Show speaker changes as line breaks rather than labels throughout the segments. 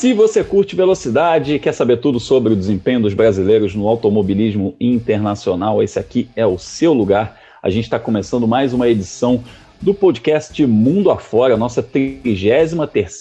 Se você curte velocidade e quer saber tudo sobre o desempenho dos brasileiros no automobilismo internacional, esse aqui é o seu lugar. A gente está começando mais uma edição do podcast Mundo Afora, nossa 33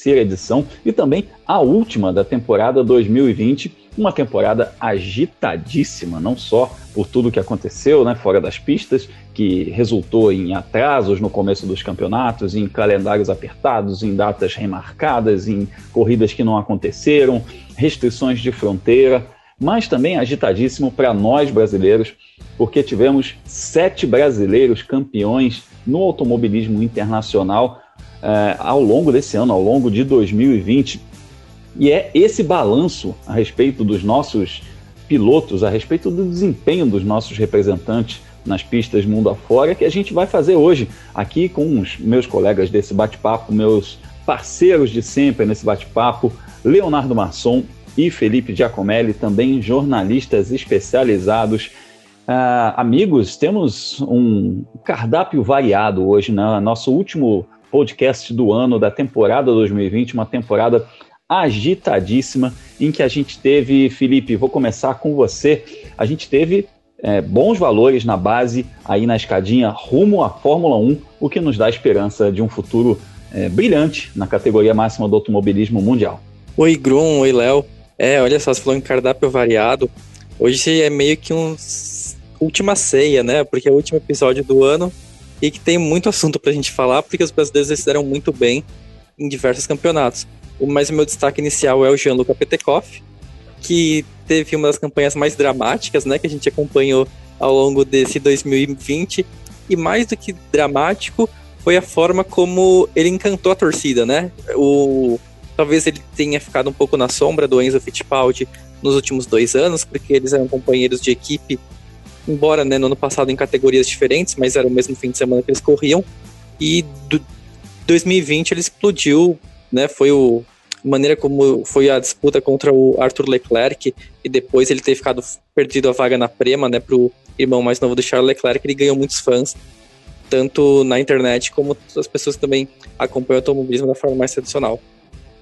edição e também a última da temporada 2020, uma temporada agitadíssima, não só por tudo que aconteceu né, fora das pistas, que resultou em atrasos no começo dos campeonatos, em calendários apertados, em datas remarcadas, em corridas que não aconteceram, restrições de fronteira, mas também agitadíssimo para nós brasileiros, porque tivemos sete brasileiros campeões no automobilismo internacional eh, ao longo desse ano, ao longo de 2020. E é esse balanço a respeito dos nossos pilotos, a respeito do desempenho dos nossos representantes nas pistas mundo afora, que a gente vai fazer hoje aqui com os meus colegas desse bate-papo, meus parceiros de sempre nesse bate-papo, Leonardo Masson e Felipe Giacomelli, também jornalistas especializados Uh, amigos, temos um cardápio variado hoje, né? Nosso último podcast do ano, da temporada 2020, uma temporada agitadíssima, em que a gente teve, Felipe, vou começar com você, a gente teve é, bons valores na base, aí na escadinha, rumo à Fórmula 1, o que nos dá esperança de um futuro é, brilhante na categoria máxima do automobilismo mundial.
Oi, Grum, oi, Léo. É, olha só, você falou em cardápio variado. Hoje é meio que um última ceia, né? Porque é o último episódio do ano e que tem muito assunto pra gente falar, porque os brasileiros fizeram muito bem em diversos campeonatos. Mas o meu destaque inicial é o Gianluca Petekoff, que teve uma das campanhas mais dramáticas, né, que a gente acompanhou ao longo desse 2020, e mais do que dramático foi a forma como ele encantou a torcida, né? O talvez ele tenha ficado um pouco na sombra do Enzo Fittipaldi nos últimos dois anos, porque eles eram companheiros de equipe embora né, no ano passado em categorias diferentes, mas era o mesmo fim de semana que eles corriam. E do 2020 ele explodiu, né? Foi o maneira como foi a disputa contra o Arthur Leclerc e depois ele ter ficado perdido a vaga na Prema, né, pro irmão mais novo do Charles Leclerc, ele ganhou muitos fãs, tanto na internet como as pessoas que também acompanham o automobilismo da forma mais tradicional.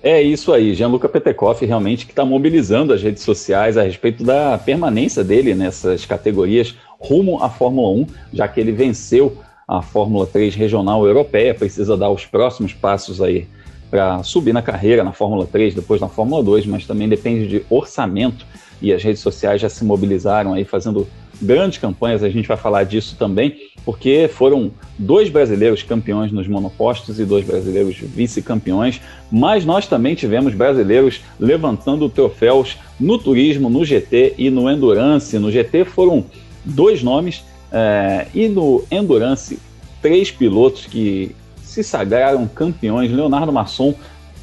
É isso aí, Gianluca Petekoff realmente que está mobilizando as redes sociais a respeito da permanência dele nessas categorias rumo à Fórmula 1, já que ele venceu a Fórmula 3 regional europeia, precisa dar os próximos passos aí para subir na carreira na Fórmula 3, depois na Fórmula 2, mas também depende de orçamento e as redes sociais já se mobilizaram aí fazendo grandes campanhas, a gente vai falar disso também, porque foram dois brasileiros campeões nos monopostos e dois brasileiros vice-campeões, mas nós também tivemos brasileiros levantando troféus no turismo, no GT e no Endurance. No GT foram dois nomes é, e no Endurance três pilotos que se sagraram campeões. Leonardo Masson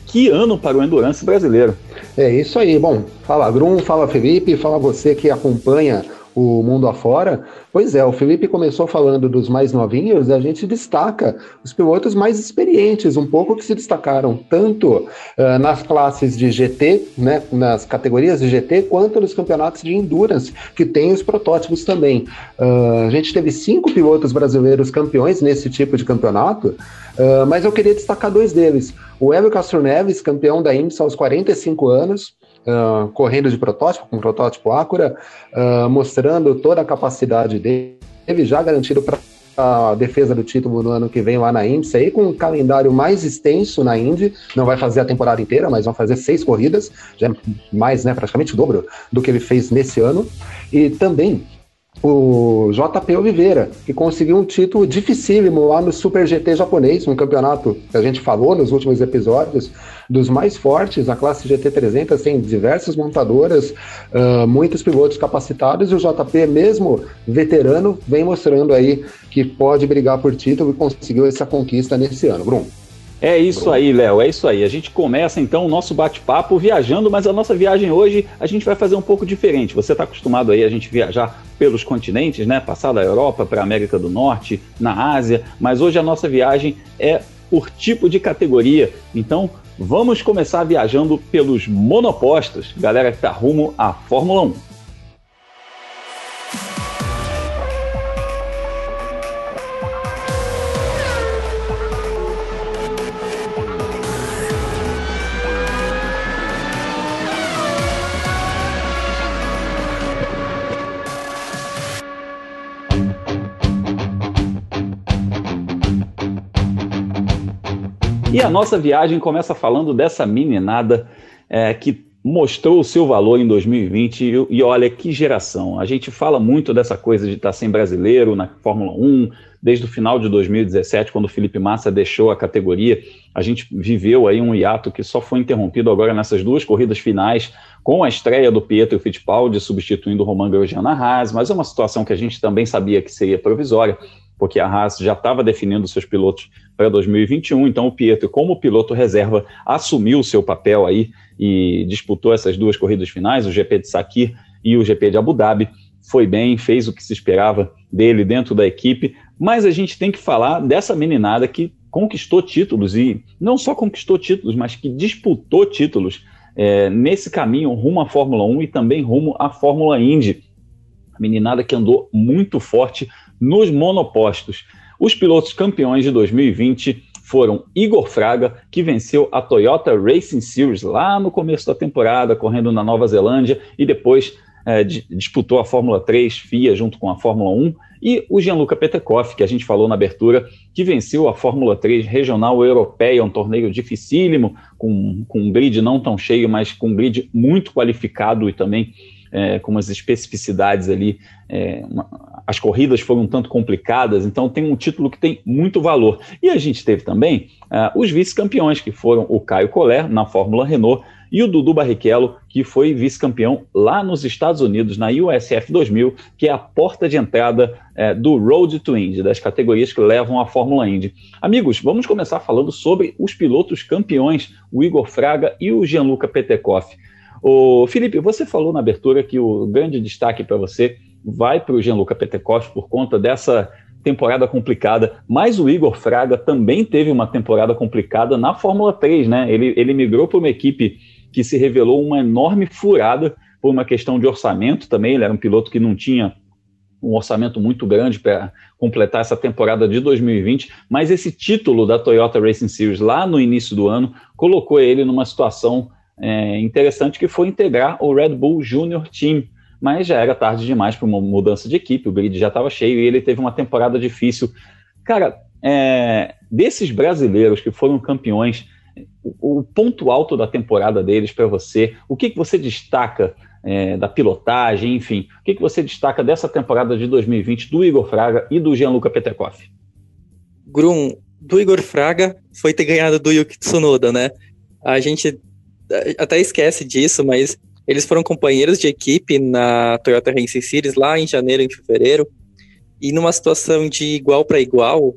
que ano para o Endurance brasileiro.
É isso aí. Bom, fala Grum, fala Felipe, fala você que acompanha o mundo afora. Pois é, o Felipe começou falando dos mais novinhos, a gente destaca os pilotos mais experientes, um pouco que se destacaram tanto uh, nas classes de GT, né, nas categorias de GT, quanto nos campeonatos de Endurance, que tem os protótipos também. Uh, a gente teve cinco pilotos brasileiros campeões nesse tipo de campeonato, uh, mas eu queria destacar dois deles. O Hélio Castro Neves, campeão da IMSA aos 45 anos, correndo de protótipo, com protótipo Acura, uh, mostrando toda a capacidade dele, já garantido para a defesa do título no ano que vem lá na Indy, aí com um calendário mais extenso na Indy, não vai fazer a temporada inteira, mas vão fazer seis corridas, já é mais, né, praticamente o dobro do que ele fez nesse ano, e também o JP Oliveira, que conseguiu um título dificílimo lá no Super GT japonês, um campeonato que a gente falou nos últimos episódios, dos mais fortes. A classe GT 300 tem diversas montadoras, uh, muitos pilotos capacitados, e o JP, mesmo veterano, vem mostrando aí que pode brigar por título e conseguiu essa conquista nesse ano. Bruno.
É isso aí, Léo, é isso aí. A gente começa então o nosso bate-papo viajando, mas a nossa viagem hoje a gente vai fazer um pouco diferente. Você está acostumado aí a gente viajar pelos continentes, né? Passar da Europa para a América do Norte, na Ásia, mas hoje a nossa viagem é por tipo de categoria. Então vamos começar viajando pelos monopostos, galera que está rumo à Fórmula 1. E a nossa viagem começa falando dessa meninada é, que mostrou o seu valor em 2020 e, e, olha que geração. A gente fala muito dessa coisa de estar sem brasileiro na Fórmula 1, desde o final de 2017, quando o Felipe Massa deixou a categoria. A gente viveu aí um hiato que só foi interrompido agora nessas duas corridas finais, com a estreia do Pietro Fittipaldi substituindo o Roman Grosjean na Haas, mas é uma situação que a gente também sabia que seria provisória porque a Haas já estava definindo seus pilotos para 2021, então o Pietro, como piloto reserva, assumiu o seu papel aí e disputou essas duas corridas finais, o GP de Sakir e o GP de Abu Dhabi. Foi bem, fez o que se esperava dele dentro da equipe, mas a gente tem que falar dessa meninada que conquistou títulos e não só conquistou títulos, mas que disputou títulos é, nesse caminho rumo à Fórmula 1 e também rumo à Fórmula Indy. A meninada que andou muito forte nos monopostos. Os pilotos campeões de 2020 foram Igor Fraga, que venceu a Toyota Racing Series lá no começo da temporada, correndo na Nova Zelândia, e depois é, disputou a Fórmula 3 FIA junto com a Fórmula 1, e o Gianluca Petekoff, que a gente falou na abertura, que venceu a Fórmula 3 Regional Europeia, um torneio dificílimo, com, com um grid não tão cheio, mas com um grid muito qualificado e também é, com umas especificidades ali. É, uma, as corridas foram um tanto complicadas, então tem um título que tem muito valor. E a gente teve também uh, os vice-campeões, que foram o Caio Collet, na Fórmula Renault, e o Dudu Barrichello, que foi vice-campeão lá nos Estados Unidos, na USF 2000, que é a porta de entrada é, do Road to Indy, das categorias que levam à Fórmula Indy. Amigos, vamos começar falando sobre os pilotos campeões, o Igor Fraga e o Gianluca Petekoff. O Felipe, você falou na abertura que o grande destaque para você vai para o Gianluca Petekoff por conta dessa temporada complicada, mas o Igor Fraga também teve uma temporada complicada na Fórmula 3, né? Ele, ele migrou para uma equipe que se revelou uma enorme furada por uma questão de orçamento também. Ele era um piloto que não tinha um orçamento muito grande para completar essa temporada de 2020, mas esse título da Toyota Racing Series lá no início do ano colocou ele numa situação é, interessante que foi integrar o Red Bull Junior Team, mas já era tarde demais para uma mudança de equipe, o grid já estava cheio e ele teve uma temporada difícil. Cara, é, desses brasileiros que foram campeões, o, o, ponto alto da temporada deles para você, o que, que você destaca é, da pilotagem, enfim, o que, que você destaca dessa temporada de 2020 do Igor Fraga e do Gianluca Petekoff?
Grum, do Igor Fraga foi ter ganhado do Yuki Tsunoda, né? A gente até esquece disso, mas eles foram companheiros de equipe na Toyota Racing Series lá em janeiro e fevereiro. E numa situação de igual para igual,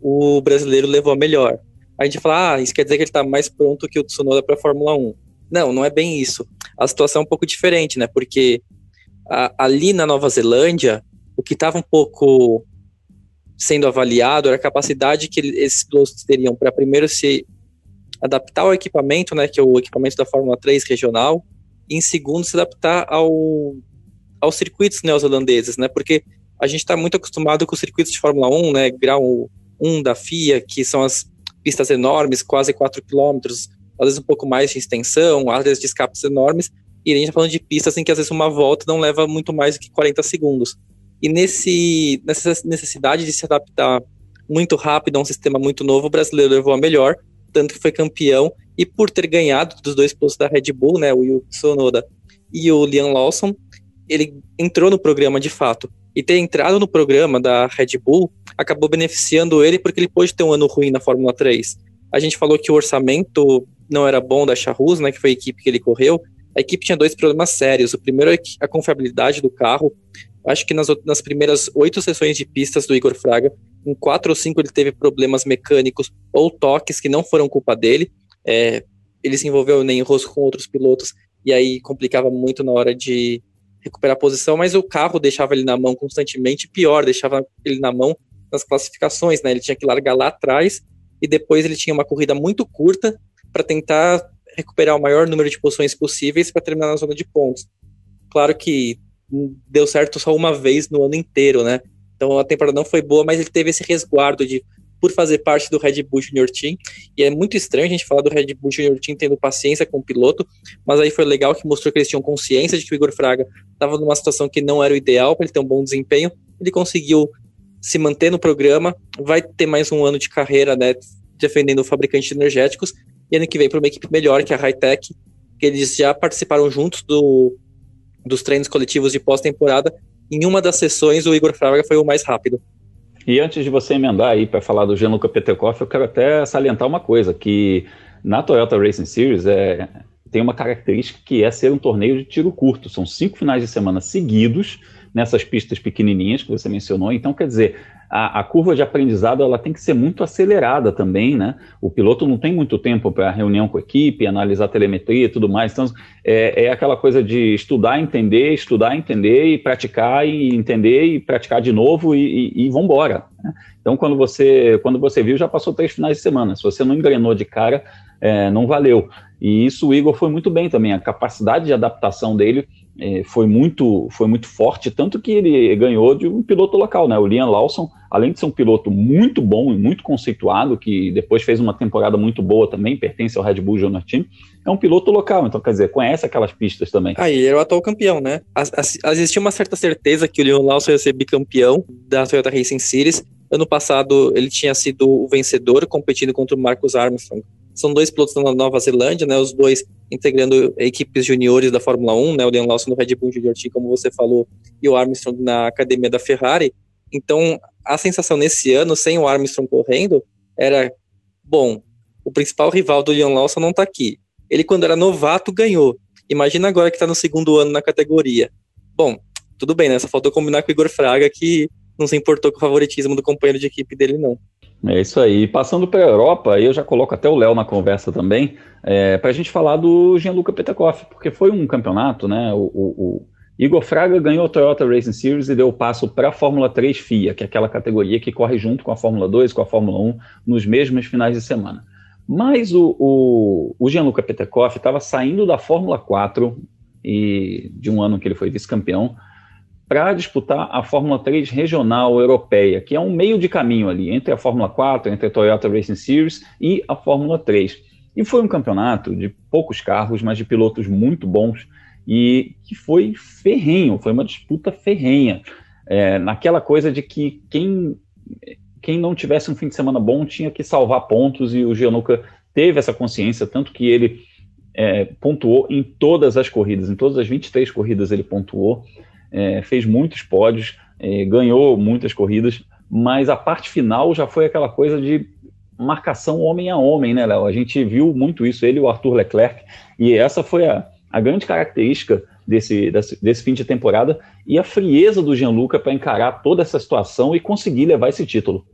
o brasileiro levou a melhor. A gente fala, ah, isso quer dizer que ele está mais pronto que o Tsunoda para a Fórmula 1. Não, não é bem isso. A situação é um pouco diferente, né? Porque a, ali na Nova Zelândia, o que estava um pouco sendo avaliado era a capacidade que esses pilotos teriam para primeiro se adaptar ao equipamento, né, que é o equipamento da Fórmula 3 regional, e em segundo, se adaptar ao, aos circuitos neozelandeses, né, porque a gente está muito acostumado com os circuitos de Fórmula 1, né, grau 1 da FIA, que são as pistas enormes, quase 4 km, às vezes um pouco mais de extensão, às vezes de escapes enormes, e a gente está falando de pistas em que às vezes uma volta não leva muito mais do que 40 segundos. E nesse, nessa necessidade de se adaptar muito rápido a um sistema muito novo, o brasileiro levou a melhor, tanto que foi campeão, e por ter ganhado dos dois pilotos da Red Bull, né, o Yuki Tsunoda e o Liam Lawson, ele entrou no programa de fato. E ter entrado no programa da Red Bull acabou beneficiando ele porque ele pôde ter um ano ruim na Fórmula 3. A gente falou que o orçamento não era bom da Charrus, né, que foi a equipe que ele correu. A equipe tinha dois problemas sérios. O primeiro é a confiabilidade do carro. Acho que nas, nas primeiras oito sessões de pistas do Igor Fraga, em quatro ou cinco ele teve problemas mecânicos ou toques que não foram culpa dele. É, ele se envolveu nem rosto com outros pilotos e aí complicava muito na hora de recuperar a posição, mas o carro deixava ele na mão constantemente, pior, deixava ele na mão nas classificações, né? Ele tinha que largar lá atrás e depois ele tinha uma corrida muito curta para tentar recuperar o maior número de posições possíveis para terminar na zona de pontos. Claro que deu certo só uma vez no ano inteiro, né? Então a temporada não foi boa, mas ele teve esse resguardo de por fazer parte do Red Bull Junior Team. E é muito estranho a gente falar do Red Bull Junior Team tendo paciência com o piloto, mas aí foi legal que mostrou que eles tinham consciência de que o Igor Fraga estava numa situação que não era o ideal para ele ter um bom desempenho. Ele conseguiu se manter no programa, vai ter mais um ano de carreira, né? defendendo o fabricante de energéticos, e ano que vem para uma equipe melhor, que é a Hightech, que eles já participaram juntos do, dos treinos coletivos de pós-temporada. Em uma das sessões, o Igor Fraga foi o mais rápido.
E antes de você emendar aí para falar do Gianluca Peterkoff, eu quero até salientar uma coisa, que na Toyota Racing Series é, tem uma característica que é ser um torneio de tiro curto. São cinco finais de semana seguidos nessas pistas pequenininhas que você mencionou. Então, quer dizer, a, a, curva de aprendizado ela tem que ser muito acelerada também, né? O piloto não tem muito tempo para reunião com a equipe, analisar telemetria e tudo mais. Então, é, é, aquela coisa de estudar, entender, estudar, entender e praticar e entender e praticar de novo e, e, e vamos embora. Né? Então, quando você, quando você viu, já passou três finais de semana. Se você não engrenou de cara, é, não valeu. E isso o Igor foi muito bem também. A capacidade de adaptação dele é, foi, muito, foi muito forte, tanto que ele ganhou de um piloto local, né? O Liam Lawson, além de ser um piloto muito bom e muito conceituado, que depois fez uma temporada muito boa também, pertence ao Red Bull Junior Team, é um piloto local, então quer dizer, conhece aquelas pistas também.
Ah, ele era o atual campeão, né? Existia uma certa certeza que o Liam Lawson ia ser bicampeão da Toyota Racing Series. Ano passado ele tinha sido o vencedor, competindo contra o Marcus Armstrong são dois pilotos da Nova Zelândia, né, os dois integrando equipes juniores da Fórmula 1, né, o Leon Lawson no Red Bull Junior Team, como você falou, e o Armstrong na academia da Ferrari. Então, a sensação nesse ano, sem o Armstrong correndo, era, bom, o principal rival do Leon Lawson não está aqui. Ele, quando era novato, ganhou. Imagina agora que está no segundo ano na categoria. Bom, tudo bem, né? Só faltou combinar com o Igor Fraga, que não se importou com o favoritismo do companheiro de equipe dele, não.
É isso aí. Passando para a Europa, eu já coloco até o Léo na conversa também, é, para a gente falar do Gianluca Petekoff, porque foi um campeonato, né? O, o, o, Igor Fraga ganhou a Toyota Racing Series e deu o passo para a Fórmula 3 FIA, que é aquela categoria que corre junto com a Fórmula 2, com a Fórmula 1, nos mesmos finais de semana. Mas o, o, o Gianluca Petekoff estava saindo da Fórmula 4 e de um ano que ele foi vice-campeão para disputar a Fórmula 3 regional europeia, que é um meio de caminho ali entre a Fórmula 4, entre a Toyota Racing Series e a Fórmula 3. E foi um campeonato de poucos carros, mas de pilotos muito bons e que foi ferrenho, foi uma disputa ferrenha. É, naquela coisa de que quem, quem não tivesse um fim de semana bom tinha que salvar pontos e o Gianluca teve essa consciência, tanto que ele é, pontuou em todas as corridas, em todas as 23 corridas ele pontuou é, fez muitos pódios, é, ganhou muitas corridas, mas a parte final já foi aquela coisa de marcação homem a homem, né, Léo? A gente viu muito isso, ele e o Arthur Leclerc, e essa foi a, a grande característica desse, desse, desse fim de temporada e a frieza do Gianluca para encarar toda essa situação e conseguir levar esse título.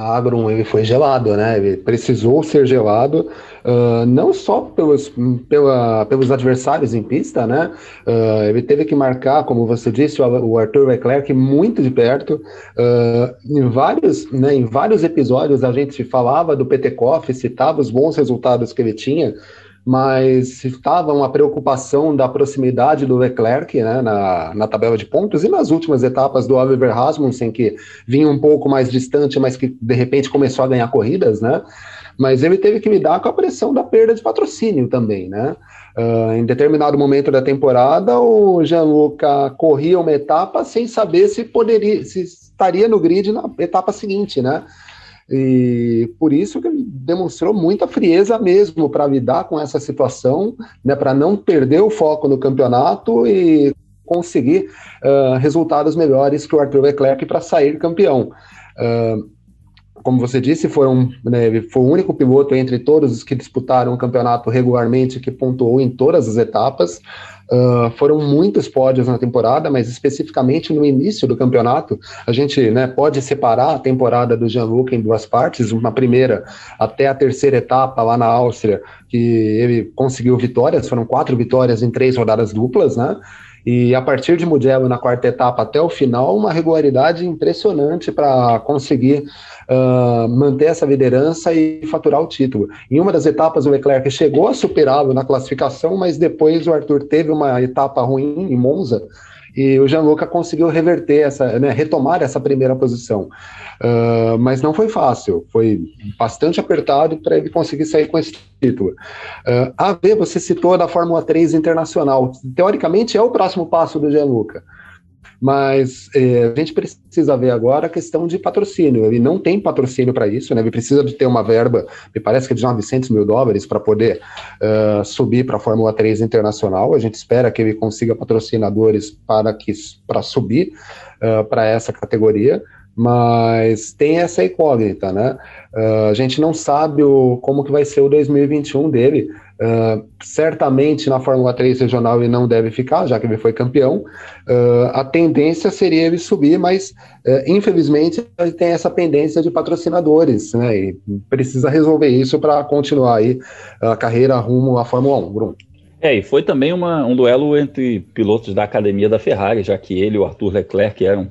Agron ele foi gelado, né? Ele precisou ser gelado, uh, não só pelos, pela, pelos adversários em pista, né? Uh, ele teve que marcar, como você disse, o, o Arthur Leclerc muito de perto. Uh, em, vários, né, em vários episódios a gente falava do Petekoff, citava os bons resultados que ele tinha, mas estava uma preocupação da proximidade do Leclerc né, na, na tabela de pontos e nas últimas etapas do Oliver Rasmussen, que vinha um pouco mais distante, mas que de repente começou a ganhar corridas, né? Mas ele teve que lidar com a pressão da perda de patrocínio também, né? Uh, em determinado momento da temporada, o Gianluca corria uma etapa sem saber se poderia, se estaria no grid na etapa seguinte, né? E por isso que demonstrou muita frieza mesmo para lidar com essa situação, né, para não perder o foco no campeonato e conseguir uh, resultados melhores que o Arthur Leclerc para sair campeão. Uh, como você disse, foi, um, né, foi o único piloto entre todos os que disputaram o campeonato regularmente que pontuou em todas as etapas. Uh, foram muitos pódios na temporada, mas especificamente no início do campeonato, a gente né, pode separar a temporada do Jean-Luc em duas partes, uma primeira até a terceira etapa lá na Áustria, que ele conseguiu vitórias, foram quatro vitórias em três rodadas duplas, né? E a partir de Mugello, na quarta etapa até o final, uma regularidade impressionante para conseguir uh, manter essa liderança e faturar o título. Em uma das etapas, o Leclerc chegou a superá-lo na classificação, mas depois o Arthur teve uma etapa ruim em Monza e o Gianluca conseguiu reverter essa, né, retomar essa primeira posição. Uh, mas não foi fácil, foi bastante apertado para ele conseguir sair com esse título. Uh, a ver, você citou da Fórmula 3 internacional, teoricamente é o próximo passo do Gianluca. Mas é, a gente precisa ver agora a questão de patrocínio. Ele não tem patrocínio para isso, né? Ele precisa de ter uma verba, me parece que é de 900 mil dólares para poder uh, subir para a Fórmula 3 internacional. A gente espera que ele consiga patrocinadores para que para subir uh, para essa categoria mas tem essa incógnita, né? Uh, a gente não sabe o, como que vai ser o 2021 dele. Uh, certamente na Fórmula 3 regional ele não deve ficar, já que ele foi campeão. Uh, a tendência seria ele subir, mas infelizmente ele tem essa pendência de patrocinadores, né? E precisa resolver isso para continuar aí a carreira rumo à Fórmula 1, Bruno.
É, e foi também uma, um duelo entre pilotos da academia da Ferrari, já que ele e o Arthur Leclerc eram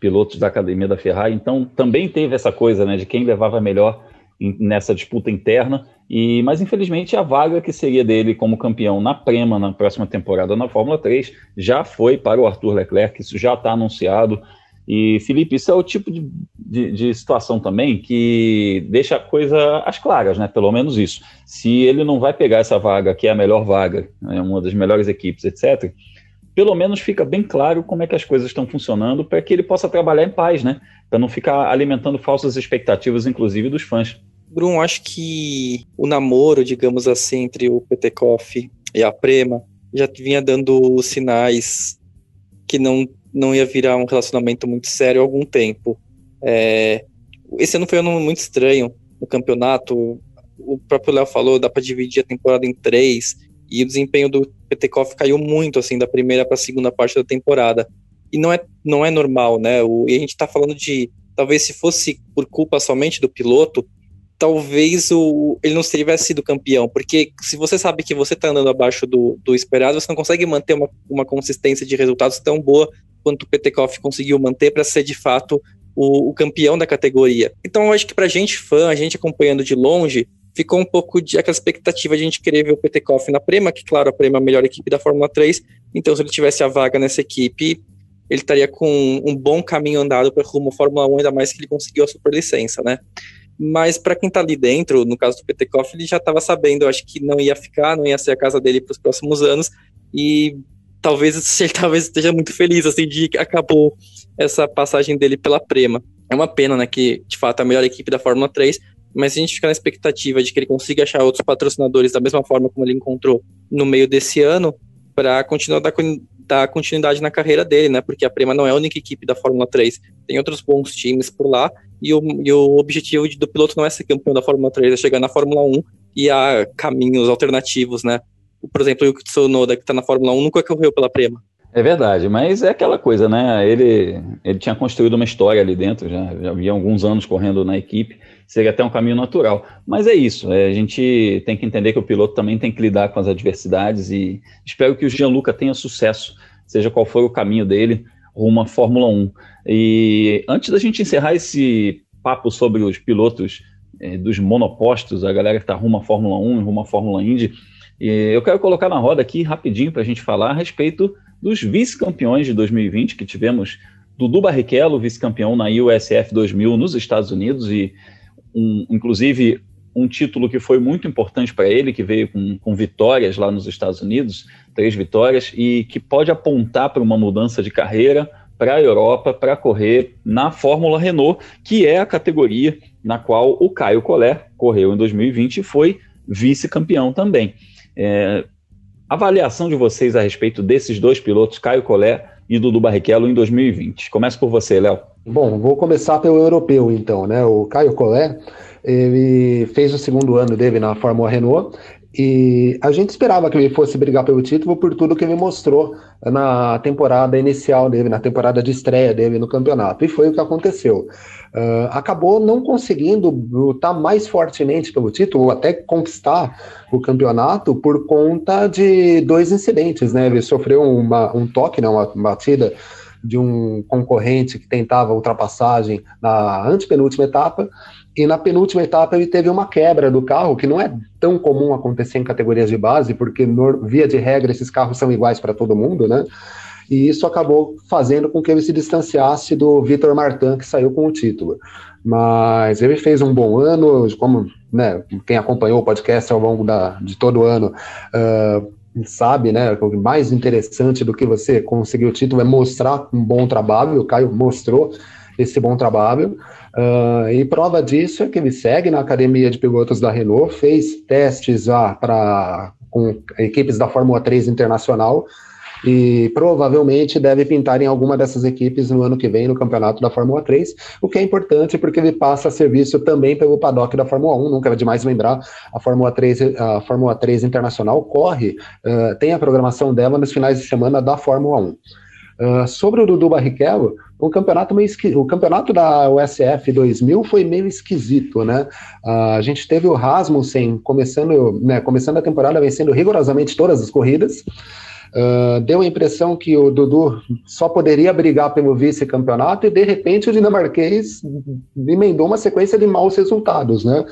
pilotos da academia da Ferrari. Então também teve essa coisa né, de quem levava melhor nessa disputa interna. E mas infelizmente a vaga que seria dele como campeão na Prema na próxima temporada na Fórmula 3 já foi para o Arthur Leclerc, isso já está anunciado. E Felipe, isso é o tipo de, de, de, situação também que deixa a coisa às claras, né? Pelo menos isso. Se ele não vai pegar essa vaga, que é a melhor vaga, é uma das melhores equipes, etc., pelo menos fica bem claro como é que as coisas estão funcionando para que ele possa trabalhar em paz, né? Para não ficar alimentando falsas expectativas, inclusive dos fãs.
Bruno, acho que o namoro, digamos assim, entre o Petekoff e a Prema já vinha dando sinais que não, não ia virar um relacionamento muito sério há algum tempo. É, esse ano foi um ano muito estranho no campeonato. O próprio Léo falou, dá para dividir a temporada em três e o desempenho do Petekoff caiu muito, assim, da primeira para a segunda parte da temporada. E não é, não é normal, né? O, e a gente está falando de. Talvez se fosse por culpa somente do piloto, talvez o, ele não tivesse sido campeão. Porque se você sabe que você está andando abaixo do, do esperado, você não consegue manter uma, uma consistência de resultados tão boa quanto o Petekoff conseguiu manter para ser de fato o, o, campeão da categoria. Então eu acho que para gente fã, a gente acompanhando de longe, ficou um pouco de aquela expectativa de a gente querer ver o Petekoff na Prema, que claro, a Prema é a melhor equipe da Fórmula 3, então se ele tivesse a vaga nessa equipe, ele estaria com um bom caminho andado para rumo à Fórmula 1, ainda mais que ele conseguiu a superlicença, né? Mas para quem está ali dentro, no caso do Petekoff, ele já estava sabendo, eu acho que não ia ficar, não ia ser a casa dele para os próximos anos, e talvez ele talvez esteja muito feliz assim de que acabou essa passagem dele pela Prema. É uma pena, né, que de fato a melhor equipe da Fórmula 3 mas a gente ficar na expectativa de que ele consiga achar outros patrocinadores da mesma forma como ele encontrou no meio desse ano, para continuar dar, continuidade na carreira dele, né? Porque a Prema não é a única equipe da Fórmula 3, tem outros bons times por lá, e o, e o objetivo do piloto não é ser campeão da Fórmula 3, é chegar na Fórmula 1 e há caminhos alternativos, né? Por exemplo, o Yuki Tsunoda, que está na Fórmula 1, nunca correu pela Prema.
É verdade, mas é aquela coisa, né? Ele, ele tinha construído uma história ali dentro, já, já havia alguns anos correndo na equipe, seria até um caminho natural. Mas é isso, é, a gente tem que entender que o piloto também tem que lidar com as adversidades e espero que o Gianluca tenha sucesso, seja qual for o caminho dele, rumo à Fórmula 1. E antes da gente encerrar esse papo sobre os pilotos é, dos monopostos, a galera que está rumo à Fórmula 1 rumo à Fórmula Indy, eu quero colocar na roda aqui rapidinho para a gente falar a respeito dos vice-campeões de 2020 que tivemos. Dudu Barrichello, vice-campeão na USF 2000 nos Estados Unidos e um, inclusive um título que foi muito importante para ele, que veio com, com, vitórias lá nos Estados Unidos, três vitórias, e que pode apontar para uma mudança de carreira para a Europa para correr na Fórmula Renault, que é a categoria na qual o Caio Collet correu em 2020 e foi vice-campeão também. É, avaliação de vocês a respeito desses dois pilotos, Caio Collet e Dudu Barrichello, em 2020. Começa por você, Léo.
Bom, vou começar pelo europeu, então, né? O Caio Collet, ele fez o segundo ano dele na Fórmula Renault e a gente esperava que ele fosse brigar pelo título por tudo que ele mostrou na temporada inicial dele, na temporada de estreia dele no campeonato. E foi o que aconteceu. Uh, acabou não conseguindo lutar mais fortemente pelo título, ou até conquistar o campeonato, por conta de dois incidentes. Né? Ele sofreu uma, um toque, né? uma batida de um concorrente que tentava ultrapassagem na antepenúltima etapa, e na penúltima etapa ele teve uma quebra do carro, que não é tão comum acontecer em categorias de base, porque via de regra esses carros são iguais para todo mundo, né? E isso acabou fazendo com que ele se distanciasse do Vitor Martin, que saiu com o título. Mas ele fez um bom ano, como né, quem acompanhou o podcast ao longo da, de todo o ano uh, sabe, né? O mais interessante do que você conseguir o título é mostrar um bom trabalho. O Caio mostrou esse bom trabalho. Uh, e prova disso é que ele segue na academia de pilotos da Renault, fez testes já para com equipes da Fórmula 3 Internacional e provavelmente deve pintar em alguma dessas equipes no ano que vem no campeonato da Fórmula 3, o que é importante porque ele passa serviço também pelo paddock da Fórmula 1, nunca é demais lembrar, a Fórmula 3, a Fórmula 3 Internacional corre, uh, tem a programação dela nos finais de semana da Fórmula 1. Uh, sobre o Dudu Barrichello, o campeonato meio esqui... o campeonato da USF 2000 foi meio esquisito, né? Uh, a gente teve o Rasmussen começando, né, começando a temporada vencendo rigorosamente todas as corridas. Uh, deu a impressão que o Dudu só poderia brigar pelo vice-campeonato e de repente o dinamarquês emendou uma sequência de maus resultados, né?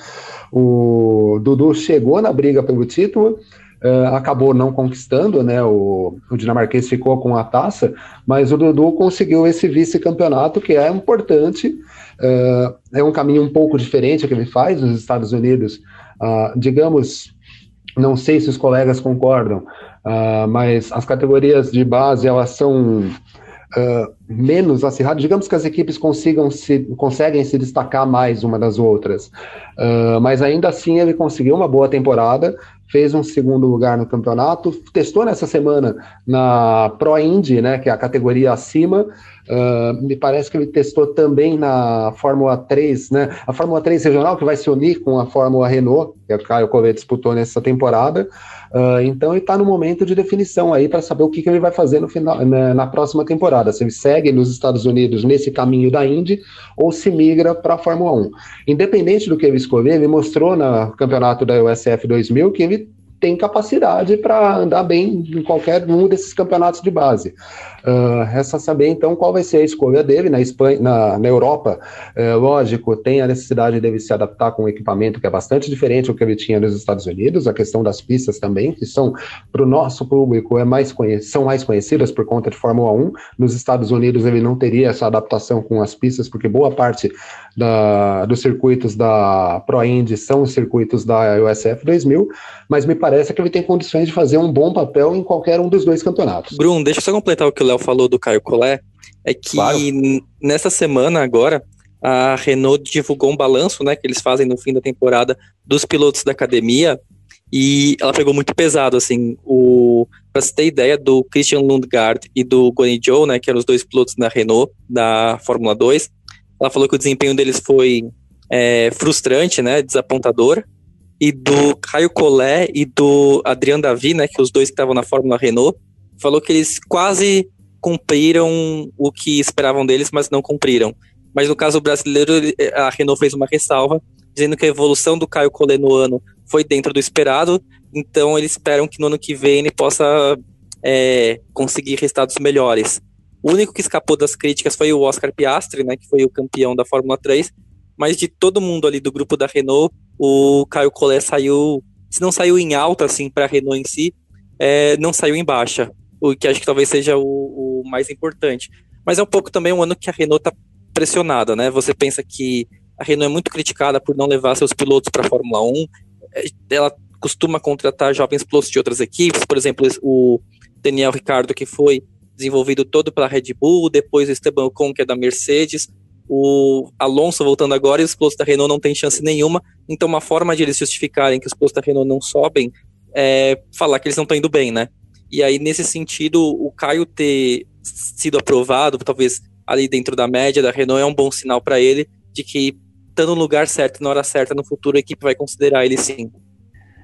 O Dudu chegou na briga pelo título, Uh, acabou não conquistando, né? O, o, dinamarquês ficou com a taça, mas o Dudu conseguiu esse vice-campeonato que é importante. Uh, é um caminho um pouco diferente que ele faz nos Estados Unidos. Uh, digamos, não sei se os colegas concordam, mas as categorias de base elas são Menos acirrado, digamos que as equipes consigam se, conseguem se destacar mais uma das outras, uh, mas ainda assim ele conseguiu uma boa temporada, fez um segundo lugar no campeonato, testou nessa semana na Pro Indy, né, que é a categoria acima, uh, me parece que ele testou também na Fórmula 3, né, a Fórmula 3 regional que vai se unir com a Fórmula Renault, que o Caio Collet disputou nessa temporada, uh, então ele está no momento de definição aí para saber o que, que, ele vai fazer no final, né, na próxima temporada, se ele segue nos Estados Unidos nesse caminho da Indy ou se migra para a Fórmula 1. Independente do que ele escolher, ele mostrou no campeonato da USF 2000 que ele tem capacidade para andar bem em qualquer um desses campeonatos de base. Uh, resta saber então qual vai ser a escolha dele na Espanha, na, na Europa. Uh, lógico, tem a necessidade dele se adaptar com um equipamento que é bastante diferente do que ele tinha nos Estados Unidos. A questão das pistas também, que são para o nosso público é mais são mais conhecidas por conta de Fórmula 1. Nos Estados Unidos ele não teria essa adaptação com as pistas, porque boa parte da, dos circuitos da Pro Indy são os circuitos da USF 2000, mas me parece que ele tem condições de fazer um bom papel em qualquer um dos dois campeonatos.
Bruno, deixa eu só completar o que o Léo falou do Caio Collet, é que claro. nessa semana agora, a Renault divulgou um balanço, né, que eles fazem no fim da temporada dos pilotos da academia, e ela pegou muito pesado, assim, o para você ter ideia do Christian Lundgaard e do Guanyu Zhou, né, que eram os dois pilotos da Renault da Fórmula 2, ela falou que o desempenho deles foi é, frustrante, né, desapontador, e do Caio Collet e do Adrian Davi, né, que os dois que estavam na Fórmula Renault, falou que eles quase cumpriram o que esperavam deles, mas não cumpriram. Mas no caso brasileiro, a Renault fez uma ressalva, dizendo que a evolução do Caio Collet no ano foi dentro do esperado, então eles esperam que no ano que vem ele possa é, conseguir resultados melhores. O único que escapou das críticas foi o Oscar Piastri, né, que foi o campeão da Fórmula 3, mas de todo mundo ali do grupo da Renault, o Caio Collet saiu, se não saiu em alta assim para a Renault em si, é, não saiu em baixa o que acho que talvez seja o, o mais importante. Mas é um pouco também um ano que a Renault está pressionada, né? Você pensa que a Renault é muito criticada por não levar seus pilotos para a Fórmula 1. É, ela costuma contratar jovens pilotos de outras equipes, por exemplo, o Daniel Ricardo, que foi desenvolvido todo pela Red Bull, depois o Esteban Ocon, que é da Mercedes, o Alonso voltando agora e os pilotos da Renault não têm chance nenhuma. Então, uma forma de eles justificarem que os pilotos da Renault não sobem é falar que eles não estão indo bem, né? E aí, nesse sentido, o Caio ter sido aprovado, talvez ali dentro da média da Renault, é um bom sinal para ele de que, estando no lugar certo, na hora certa, no futuro, a equipe vai considerar ele sim.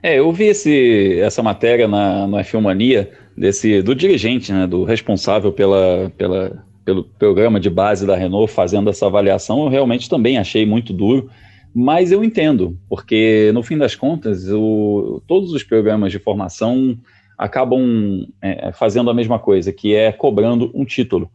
É, eu vi esse, essa matéria na, no F1 Mania desse, do dirigente, né, do responsável pela, pela, pelo programa de base da Renault fazendo essa avaliação. Eu realmente também achei muito duro, mas eu entendo, porque no fim das contas, o, todos os programas de formação acabam é, fazendo a mesma coisa, que é cobrando um título,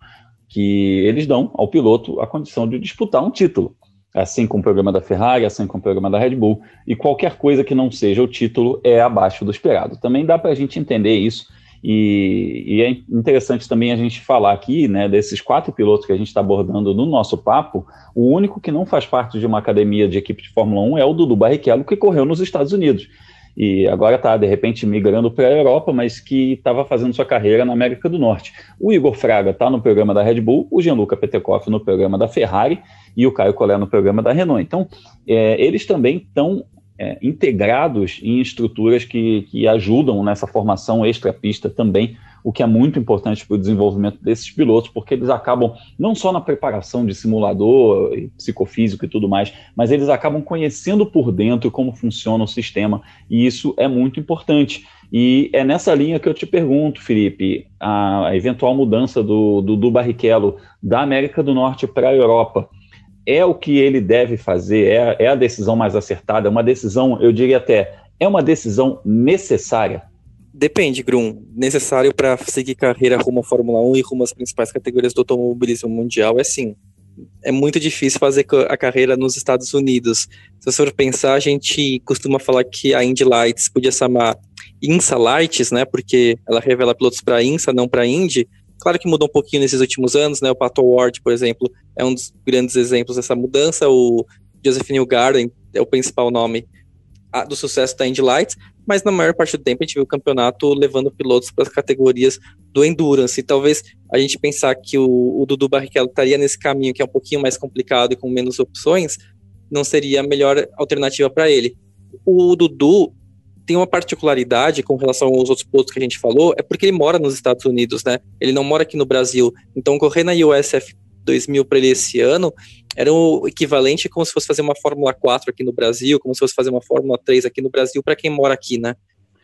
que eles dão ao piloto a condição de disputar um título, assim como o programa da Ferrari, assim como o programa da Red Bull, e qualquer coisa que não seja o título é abaixo do esperado. Também dá para a gente entender isso, e, e, é interessante também a gente falar aqui, né, desses quatro pilotos que a gente está abordando no nosso papo, o único que não faz parte de uma academia de equipe de Fórmula 1 é o Dudu Barrichello, que correu nos Estados Unidos. e agora está, de repente, migrando para a Europa, mas que estava fazendo sua carreira na América do Norte. O Igor Fraga está no programa da Red Bull, o Gianluca Petekoff no programa da Ferrari e o Caio Collet no programa da Renault. Então, é, eles também estão é, integrados em estruturas que, que ajudam nessa formação extra-pista também o que é muito importante para o desenvolvimento desses pilotos, porque eles acabam, não só na preparação de simulador, psicofísico e tudo mais, mas eles acabam conhecendo por dentro como funciona o sistema, e isso é muito importante. E é nessa linha que eu te pergunto, Felipe, a eventual mudança do, do, do Barrichello da América do Norte para a Europa é o que ele deve fazer? É, é a decisão mais acertada? É uma decisão, eu diria até, é uma decisão necessária?
Depende, Grum. Necessário para seguir carreira rumo à Fórmula 1 e rumo às principais categorias do automobilismo mundial é sim. É muito difícil fazer a carreira nos Estados Unidos. Se você for pensar, a gente costuma falar que a Indy Lights podia chamar INSA Lights, né? Porque ela revela pilotos para INSA, não para Indy. Claro que mudou um pouquinho nesses últimos anos, né? O Pato Ward, por exemplo, é um dos grandes exemplos dessa mudança. O Joseph Newgarden é o principal nome do sucesso da Indy Lights, mas na maior parte do tempo a gente viu o campeonato levando pilotos para as categorias do Endurance. E talvez a gente pensar que o, o Dudu Barrichello estaria nesse caminho que é um pouquinho mais complicado e com menos opções, não seria a melhor alternativa para ele. O Dudu tem uma particularidade com relação aos outros pilotos que a gente falou, é porque ele mora nos Estados Unidos, né? Ele não mora aqui no Brasil. Então, correr na USF 2000 para ele esse ano era o equivalente como se fosse fazer uma Fórmula 4 aqui no Brasil, como se fosse fazer uma Fórmula 3 aqui no Brasil para quem mora aqui, né?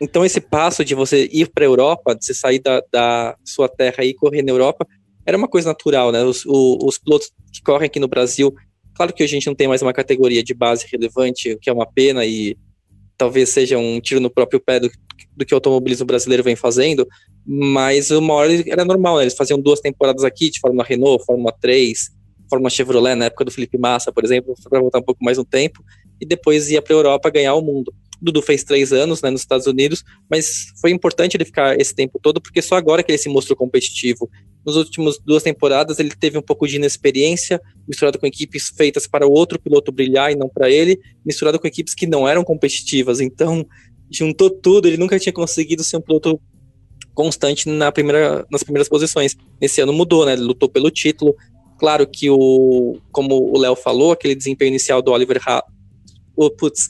Então esse passo de você ir para a Europa, de você sair da, da, sua terra e correr na Europa, era uma coisa natural, né? Os, o, os pilotos que correm aqui no Brasil, claro que a gente não tem mais uma categoria de base relevante, o que é uma pena e talvez seja um tiro no próprio pé do, do que o automobilismo brasileiro vem fazendo, mas uma hora era normal, né? Eles faziam duas temporadas aqui de Fórmula Renault, Fórmula 3, Fórmula Chevrolet, na época do Felipe Massa, por exemplo, para voltar um pouco mais no tempo, e depois ia para a Europa ganhar o mundo. Dudu fez três anos né, nos Estados Unidos, mas foi importante ele ficar esse tempo todo, porque só agora que ele se mostrou competitivo. Nos últimos duas temporadas ele teve um pouco de inexperiência, misturado com equipes feitas para o outro piloto brilhar e não para ele, misturado com equipes que não eram competitivas. Então, juntou tudo, ele nunca tinha conseguido ser um piloto constante na primeira, nas primeiras posições. Esse ano mudou, né? Ele lutou pelo título, Claro que o, como o Léo falou, aquele desempenho inicial do Oliver ha oh, putz,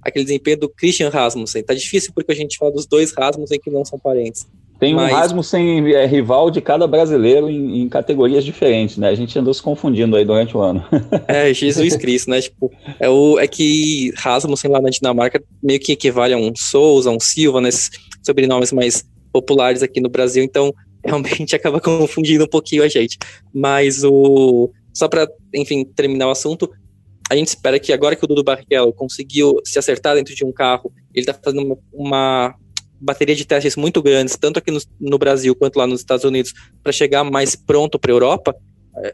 aquele desempenho do Christian Rasmussen. Tá difícil porque a gente fala dos dois Rasmussen que não são parentes.
Tem Mas... um Rasmussen é, rival de cada brasileiro em, em, categorias diferentes, né? A gente andou se confundindo aí durante o ano.
é, Jesus Cristo, né? Tipo, é, o, é que Rasmussen lá na Dinamarca meio que equivale a um Souza, um Silva, nesses né? sobrenomes mais populares aqui no Brasil. Então, realmente acaba confundindo um pouquinho a gente. Mas o. Só para, enfim, terminar o assunto, a gente espera que agora que o Dudu Barrichello conseguiu se acertar dentro de um carro, ele está fazendo uma, uma, bateria de testes muito grandes, tanto aqui no, no Brasil quanto lá nos Estados Unidos, para chegar mais pronto para a Europa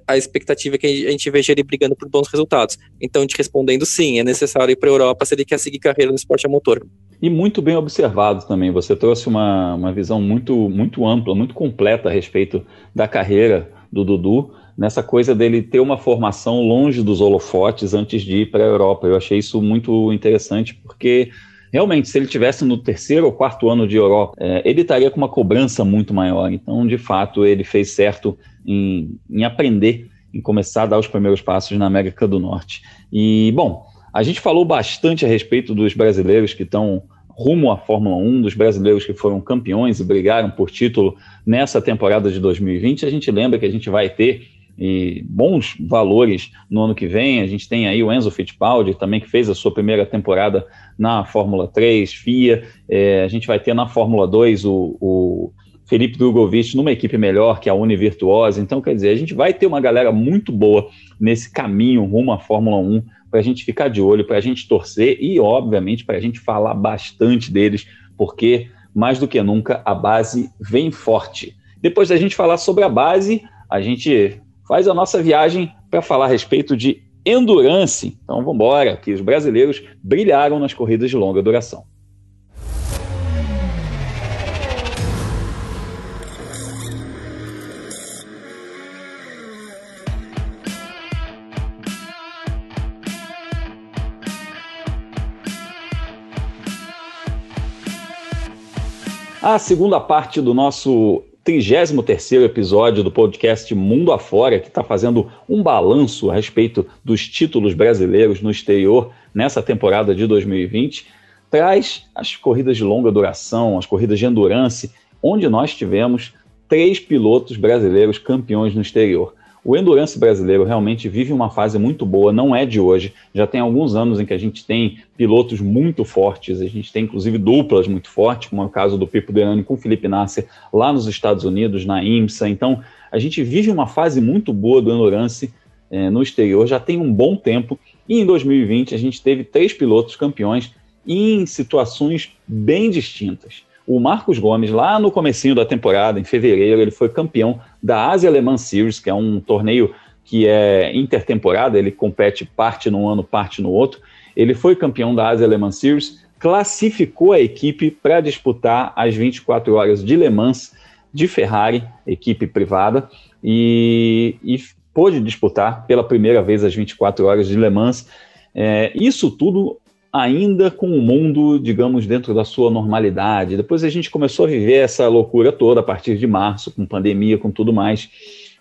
a expectativa é que a gente veja ele brigando por bons resultados. Então, te respondendo, sim, é necessário ir para a Europa se ele quer seguir carreira no esporte a motor.
E muito bem observado também. Você trouxe uma, uma visão muito, muito ampla, muito completa a respeito da carreira do Dudu, nessa coisa dele ter uma formação longe dos holofotes antes de ir para a Europa. Eu achei isso muito interessante, porque realmente, se ele tivesse no terceiro ou quarto ano de Europa, é, ele estaria com uma cobrança muito maior. Então, de fato, ele fez certo em, em aprender, em começar a dar os primeiros passos na América do Norte. E, bom, a gente falou bastante a respeito dos brasileiros que estão rumo à Fórmula 1, dos brasileiros que foram campeões e brigaram por título nessa temporada de 2020. A gente lembra que a gente vai ter e bons valores no ano que vem. A gente tem aí o Enzo Fittipaldi também, que fez a sua primeira temporada na Fórmula 3, FIA. É, a gente vai ter na Fórmula 2 o, o Felipe Drogovic numa equipe melhor que a Univirtuosa. Então, quer dizer, a gente vai ter uma galera muito boa nesse caminho rumo à Fórmula 1 para a gente ficar de olho, para a gente torcer e, obviamente, para a gente falar bastante deles, porque mais do que nunca a base vem forte. Depois da gente falar sobre a base, a gente faz a nossa viagem para falar a respeito de endurance. Então vamos embora, que os brasileiros brilharam nas corridas de longa duração. A segunda parte do nosso 33 episódio do podcast Mundo Afora, que está fazendo um balanço a respeito dos títulos brasileiros no exterior nessa temporada de 2020, traz as corridas de longa duração, as corridas de endurance, onde nós tivemos três pilotos brasileiros campeões no exterior. O endurance brasileiro realmente vive uma fase muito boa, não é de hoje. Já tem alguns anos em que a gente tem pilotos muito fortes, a gente tem inclusive duplas muito fortes, como é o caso do Pipo Derani com o Felipe Nasser lá nos Estados Unidos, na IMSA. Então, a gente vive uma fase muito boa do endurance é, no exterior, já tem um bom tempo. E em 2020 a gente teve três pilotos campeões em situações bem distintas. O Marcos Gomes, lá no comecinho da temporada, em fevereiro, ele foi campeão da Asia Alemã Series, que é um torneio que é intertemporada, ele compete parte num ano, parte no outro. Ele foi campeão da Asia Alemã Series, classificou a equipe para disputar as 24 horas de Le Mans de Ferrari, equipe privada, e, e pôde disputar pela primeira vez as 24 horas de Le Mans. É, isso tudo ainda com o mundo, digamos, dentro da sua normalidade. Depois a gente começou a viver essa loucura toda a partir de março, com pandemia, com tudo mais.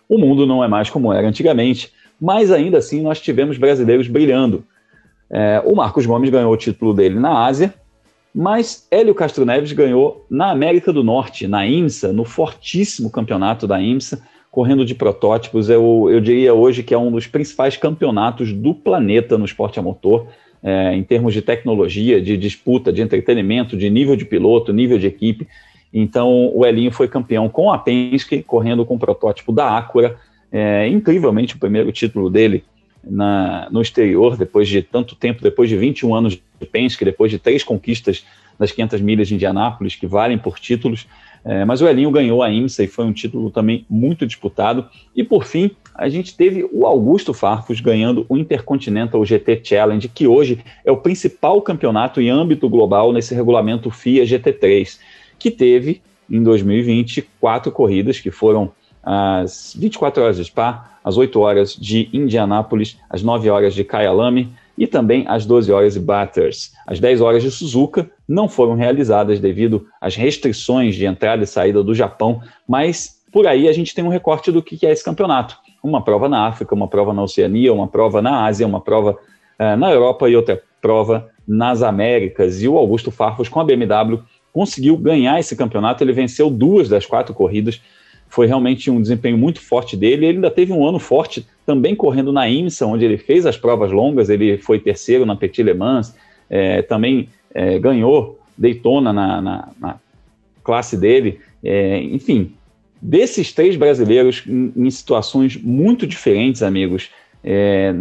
O mundo não é mais como era antigamente, mas ainda assim nós tivemos brasileiros brilhando. É, o Marcos Gomes ganhou o título dele na Ásia, mas Hélio Castro Neves ganhou na América do Norte, na IMSA, no fortíssimo campeonato da IMSA, correndo de protótipos. Eu, eu diria hoje que é um dos principais campeonatos do planeta no esporte a motor é, em termos de tecnologia, de disputa, de entretenimento, de nível de piloto, nível de equipe. Então, o Elinho foi campeão com a Penske, correndo com o protótipo da Acura. É, incrivelmente, o primeiro título dele na, no exterior, depois de tanto tempo, depois de 21 anos de Penske, depois de três conquistas das 500 milhas de Indianápolis, que valem por títulos. É, mas o Elinho ganhou a IMSA e foi um título também muito disputado. E por fim, a gente teve o Augusto Farfus ganhando o Intercontinental GT Challenge, que hoje é o principal campeonato em âmbito global nesse regulamento FIA GT3, que teve em 2020 quatro corridas, que foram as 24 horas de Spa, as 8 horas de Indianápolis, as 9 horas de Kyalami e também as 12 horas de Bathurst. As 10 horas de Suzuka não foram realizadas devido às restrições de entrada e saída do Japão, mas por aí a gente tem um recorte do que é esse campeonato. Uma prova na África, uma prova na Oceania, uma prova na Ásia, uma prova uh, na Europa e outra prova nas Américas. E o Augusto Farfus, com a BMW, conseguiu ganhar esse campeonato. Ele venceu duas das quatro corridas foi realmente um desempenho muito forte dele. Ele ainda teve um ano forte também correndo na IMSA, onde ele fez as provas longas, ele foi terceiro na Petit Le Mans, é, também é, ganhou Daytona na, na, na classe dele. É, enfim, desses três brasileiros em, em, situações muito diferentes, amigos, é,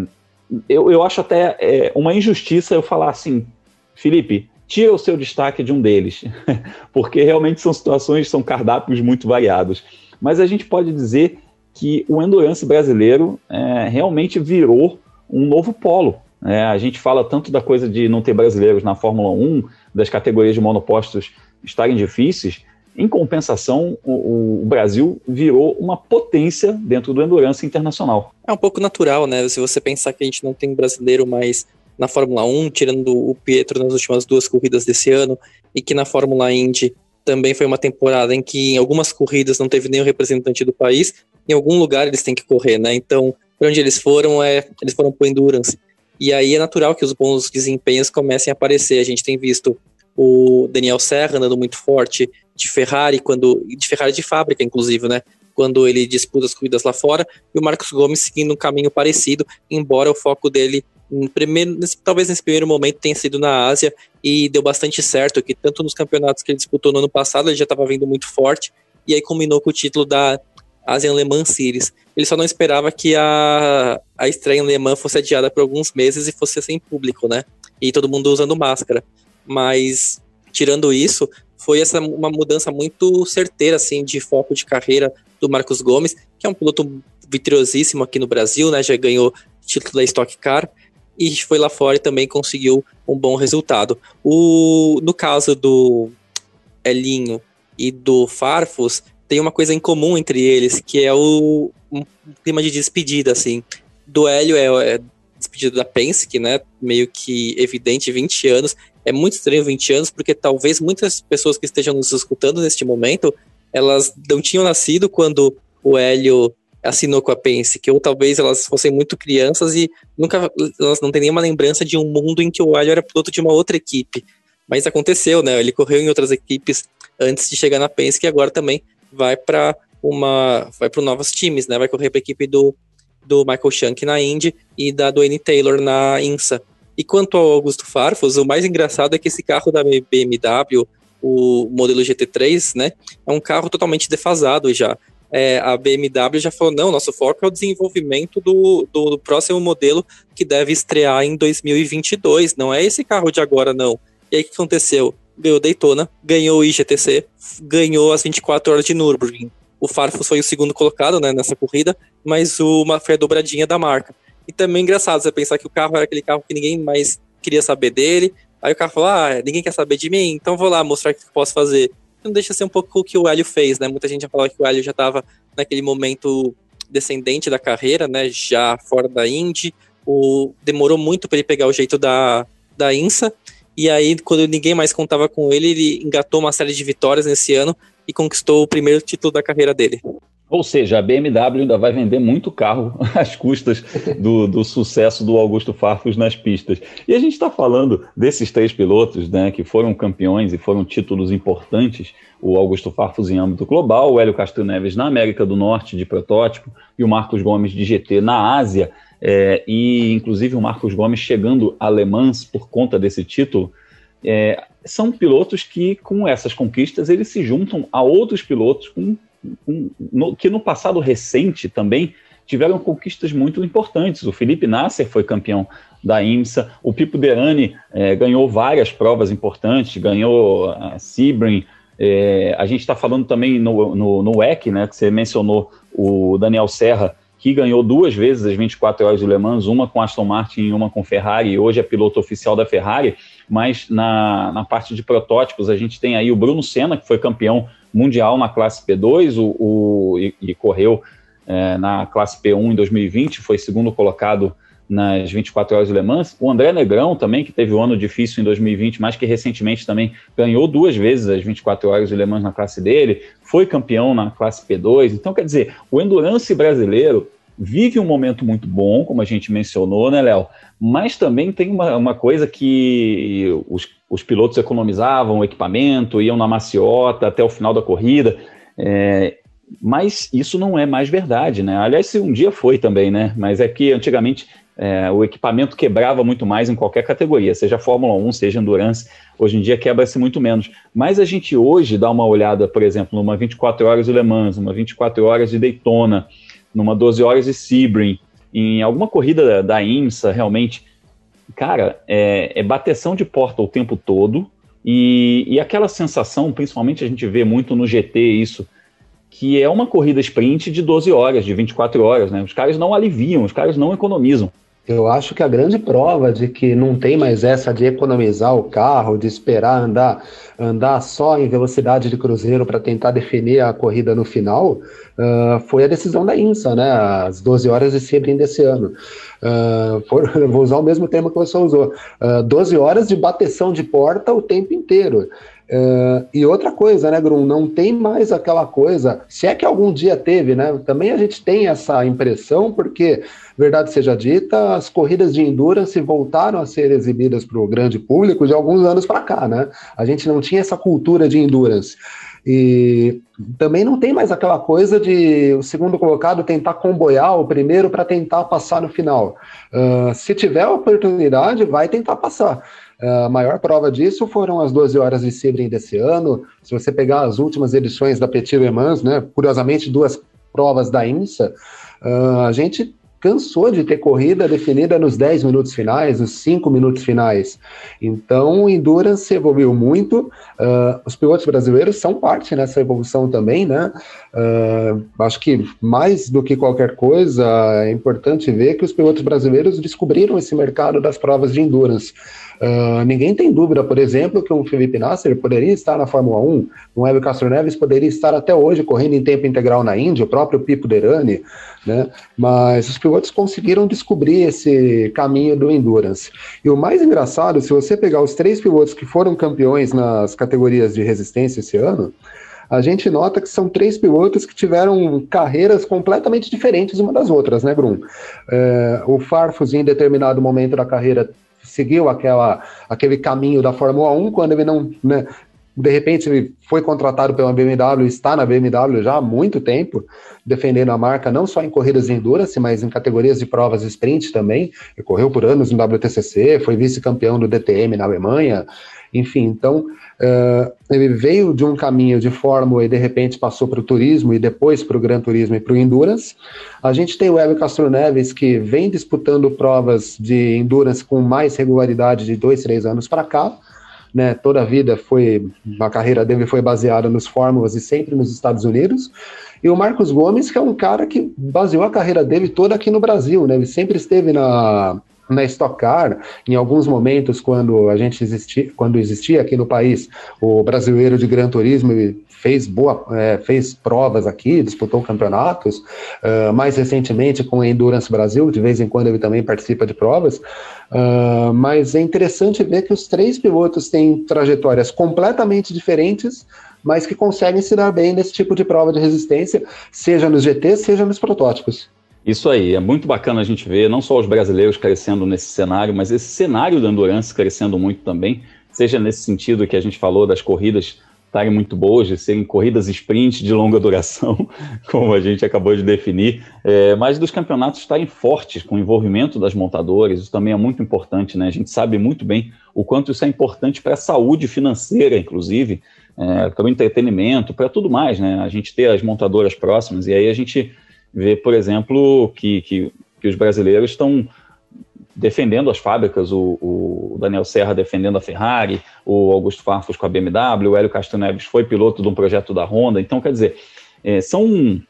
eu, eu acho até é, uma injustiça eu falar assim, Felipe, tira o seu destaque de um deles, porque realmente são situações, são cardápios muito variados mas a gente pode dizer que o endurance brasileiro é, realmente virou um novo polo. É, a gente fala tanto da coisa de não ter brasileiros na Fórmula 1, das categorias de monopostos estarem difíceis. Em compensação, o, o, Brasil virou uma potência dentro do endurance internacional.
É um pouco natural, né? Se você pensar que a gente não tem brasileiro mais na Fórmula 1, tirando o Pietro nas últimas duas corridas desse ano, e que na Fórmula Indy também foi uma temporada em que em algumas corridas não teve nenhum representante do país, em algum lugar eles têm que correr, né? Então, para onde eles foram, é, eles foram para endurance. E aí é natural que os bons desempenhos comecem a aparecer. A gente tem visto o Daniel Serra andando muito forte de Ferrari, quando de Ferrari de fábrica, inclusive, né? Quando ele disputa as corridas lá fora, e o Marcos Gomes seguindo um caminho parecido, embora o foco dele primeiro, talvez nesse primeiro momento tenha sido na Ásia e deu bastante certo, que tanto nos campeonatos que ele disputou no ano passado, ele já estava vindo muito forte, e aí combinou com o título da Asian Le Mans Series. Ele só não esperava que a, a estreia em Le Mans fosse adiada por alguns meses e fosse sem público, né? E todo mundo usando máscara. Mas, tirando isso, foi essa uma mudança muito certeira, assim, de foco de carreira do Marcos Gomes, que é um piloto vitoriosíssimo aqui no Brasil, né? Já ganhou título da Stock Car e foi lá fora e também conseguiu um bom resultado. O, no caso do Elinho e do Farfus, tem uma coisa em comum entre eles, que é o um clima de despedida, assim. Do Hélio é, é despedida da Penske, né? Meio que evidente, 20 anos. É muito estranho 20 anos, porque talvez muitas pessoas que estejam nos escutando neste momento, elas não tinham nascido quando o Hélio assinou com a Penske, ou talvez elas fossem muito crianças e nunca elas não têm nenhuma lembrança de um mundo em que o Hélio era piloto de uma outra equipe. Mas aconteceu, né? Ele correu em outras equipes antes de chegar na Penske e agora também vai para uma vai para novos times, né? Vai correr para a equipe do, do Michael Shank na Indy e da Dwayne Taylor na INSA. E quanto ao Augusto Farfus, o mais engraçado é que esse carro da BMW, o modelo GT3, né, é um carro totalmente defasado já é, a BMW já falou: não, nosso foco é o desenvolvimento do, do, do, próximo modelo que deve estrear em 2022, não é esse carro de agora, não. E aí o que aconteceu? Ganhou Daytona, ganhou o IGTC, ganhou as 24 horas de Nürburgring. O Farfus foi o segundo colocado né, nessa corrida, mas uma, foi a dobradinha da marca. E também é engraçado você pensar que o carro era aquele carro que ninguém mais queria saber dele. Aí o carro falou: ah, ninguém quer saber de mim, então vou lá mostrar o que eu posso fazer não deixa ser um pouco o que o Hélio fez, né? Muita gente já falou que o Hélio já estava naquele momento descendente da carreira, né? Já fora da Indy. O, demorou muito para ele pegar o jeito da, da INSA. E aí, quando ninguém mais contava com ele, ele engatou uma série de vitórias nesse ano e conquistou o primeiro título da carreira dele.
Ou seja, a BMW ainda vai vender muito carro às custas do, do sucesso do Augusto Farfus nas pistas. E a gente está falando desses três pilotos né, que foram campeões e foram títulos importantes: o Augusto Farfus em âmbito global, o Hélio Castro Neves na América do Norte de protótipo e o Marcos Gomes de GT na Ásia. É, e inclusive o Marcos Gomes chegando a Le Mans por conta desse título. É, são pilotos que, com essas conquistas, eles se juntam a outros pilotos com no, que no passado recente também tiveram conquistas muito importantes. O Felipe Nasser foi campeão da IMSA, o Pipo Derani é, ganhou várias provas importantes, ganhou a Sebring, é, a gente está falando também no, no, no WEC, né, que você mencionou o Daniel Serra, que ganhou duas vezes as 24 horas de Le Mans, uma com Aston Martin e uma com Ferrari, e hoje é piloto oficial da Ferrari, mas na, na parte de protótipos a gente tem aí o Bruno Senna, que foi campeão mundial na classe P2 o, o e, e, correu é, na classe P1 em 2020, foi segundo colocado nas 24 horas de Le Mans. O André Negrão também, que teve um ano difícil em 2020, mas que recentemente também ganhou duas vezes as 24 horas de Le Mans na classe dele, foi campeão na classe P2. Então, quer dizer, o endurance brasileiro vive um momento muito bom, como a gente mencionou, né, Léo? Mas também tem uma, uma coisa que os, os pilotos economizavam equipamento, iam na maciota até o final da corrida. É, mas isso não é mais verdade, né? Aliás, um dia foi também, né? Mas é que antigamente é, o equipamento quebrava muito mais em qualquer categoria, seja Fórmula 1, seja Endurance. Hoje em dia quebra-se muito menos. Mas a gente hoje dá uma olhada, por exemplo, numa 24 horas de Le Mans, uma 24 horas de Daytona, numa 12 horas de Sebring, em alguma corrida da, da IMSA, realmente, cara, é, é bateção de porta o tempo todo, e, e aquela sensação, principalmente a gente vê muito no GT isso, que é uma corrida sprint de 12 horas, de 24 horas, né? Os caras não aliviam, os caras não economizam.
Eu acho que a grande prova de que não tem mais essa de economizar o carro, de esperar andar, andar só em velocidade de cruzeiro para tentar definir a corrida no final, uh, foi a decisão da INSA, né? As 12 horas de Sebring desse ano. Uh, for, vou usar o mesmo termo que você usou. Uh, 12 horas de bateção de porta o tempo inteiro. Uh, e outra coisa, né, Grum, não tem mais aquela coisa, se é que algum dia teve, né? Também a gente tem essa impressão, porque, verdade seja dita, as corridas de endurance voltaram a ser exibidas para o grande público de alguns anos para cá, né? A gente não tinha essa cultura de endurance. E também não tem mais aquela coisa de o segundo colocado tentar comboiar o primeiro para tentar passar no final. Uh, se tiver oportunidade, vai tentar passar. A maior prova disso foram as 12 horas de Sebring desse ano. Se você pegar as últimas edições da Petit Le Mans, né, curiosamente duas provas da INSA, uh, a gente cansou de ter corrida definida nos 10 minutos finais, nos 5 minutos finais. Então, o Endurance evoluiu muito. Uh, os pilotos brasileiros são parte nessa evolução também, né? Uh, acho que mais do que qualquer coisa, é importante ver que os pilotos brasileiros descobriram esse mercado das provas de Endurance. Uh, ninguém tem dúvida, por exemplo, que um Felipe Nasser poderia estar na Fórmula 1, um Hélio Castro Neves poderia estar até hoje correndo em tempo integral na Índia, o próprio Pipo Derani, né? Mas os pilotos conseguiram descobrir esse caminho do endurance. E o mais engraçado, se você pegar os três pilotos que foram campeões nas categorias de resistência esse ano, a gente nota que são três pilotos que tiveram carreiras completamente diferentes uma das outras, né, Brum? É, o Farfus, em determinado momento da carreira, seguiu aquela, aquele caminho da Fórmula 1, quando ele não, né, de repente ele foi contratado pela BMW, está na BMW já há muito tempo, defendendo a marca não só em corridas de endurance, mas em categorias de provas sprint também. Ele correu por anos no WTCC, foi vice-campeão do DTM na Alemanha, enfim, então uh, ele veio de um caminho de Fórmula e de repente passou para o turismo e depois para o Gran Turismo e para o Endurance. A gente tem o Hélio Castro Neves que vem disputando provas de Endurance com mais regularidade de dois, três anos para cá. Né, toda a vida foi, a carreira dele foi baseada nos Fórmulas e sempre nos Estados Unidos. E o Marcos Gomes, que é um cara que baseou a carreira dele toda aqui no Brasil, né? Ele sempre esteve na, na Stock Car, em alguns momentos, quando a gente existia, quando existia aqui no país o brasileiro de Gran Turismo, fez boa, é, fez provas aqui, disputou campeonatos. Uh, mais recentemente com a Endurance Brasil, de vez em quando ele também participa de provas. Uh, mas é interessante ver que os três pilotos têm trajetórias completamente diferentes, mas que conseguem se dar bem nesse tipo de prova de resistência, seja nos GTs, seja nos protótipos.
Isso aí, é muito bacana a gente ver não só os brasileiros crescendo nesse cenário, mas esse cenário da endurance crescendo muito também, seja nesse sentido que a gente falou das corridas estarem muito boas, de serem corridas sprint de longa duração, como a gente acabou de definir, é, mas dos campeonatos estarem fortes, com o envolvimento das montadoras, isso também é muito importante, né? A gente sabe muito bem o quanto isso é importante para a saúde financeira, inclusive, é, para o entretenimento, para tudo mais, né? A gente ter as montadoras próximas, e aí a gente vê, por exemplo, que, que, que os brasileiros estão defendendo as fábricas, o, o, Daniel Serra defendendo a Ferrari, o Augusto Farfus com a BMW, o Hélio Castro Neves foi piloto de um projeto da Honda, então quer dizer, é, são,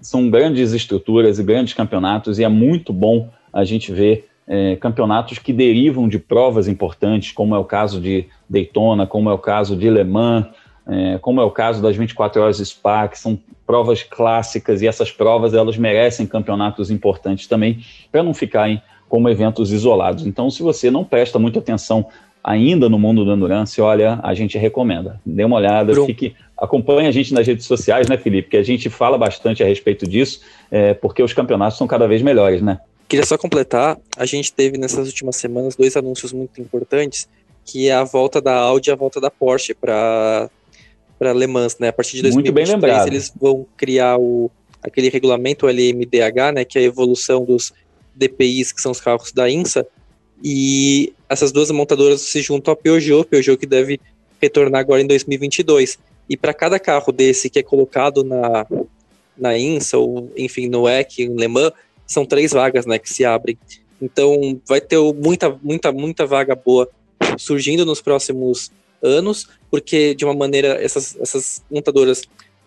são grandes estruturas e grandes campeonatos e é muito bom a gente ver é, campeonatos que derivam de provas importantes, como é o caso de Daytona, como é o caso de Le Mans, é, como é o caso das 24 horas Spa, que são provas clássicas e essas provas elas merecem campeonatos importantes também para não ficarem como eventos isolados. Então, se você não presta muita atenção ainda no mundo do endurance, olha, a gente recomenda. Dê uma olhada, Bruno. fique, acompanhe a gente nas redes sociais, né, Felipe? Que a gente fala bastante a respeito disso, é, porque os campeonatos são cada vez melhores, né?
Queria só completar, a gente teve nessas últimas semanas dois anúncios muito importantes, que é a volta da Audi e a volta da Porsche para para Le Mans, né? A partir de 2023 eles vão criar o, aquele regulamento LMDH, né? Que é a evolução dos DPIs, que são os carros da INSA, e essas duas montadoras se juntam à Peugeot, Peugeot que deve retornar agora em 2022. E para cada carro desse que é colocado na, na INSA, ou enfim, no EC, em Le Mans, são três vagas né, que se abrem. Então vai ter muita, muita, muita vaga boa surgindo nos próximos anos, porque de uma maneira essas, essas montadoras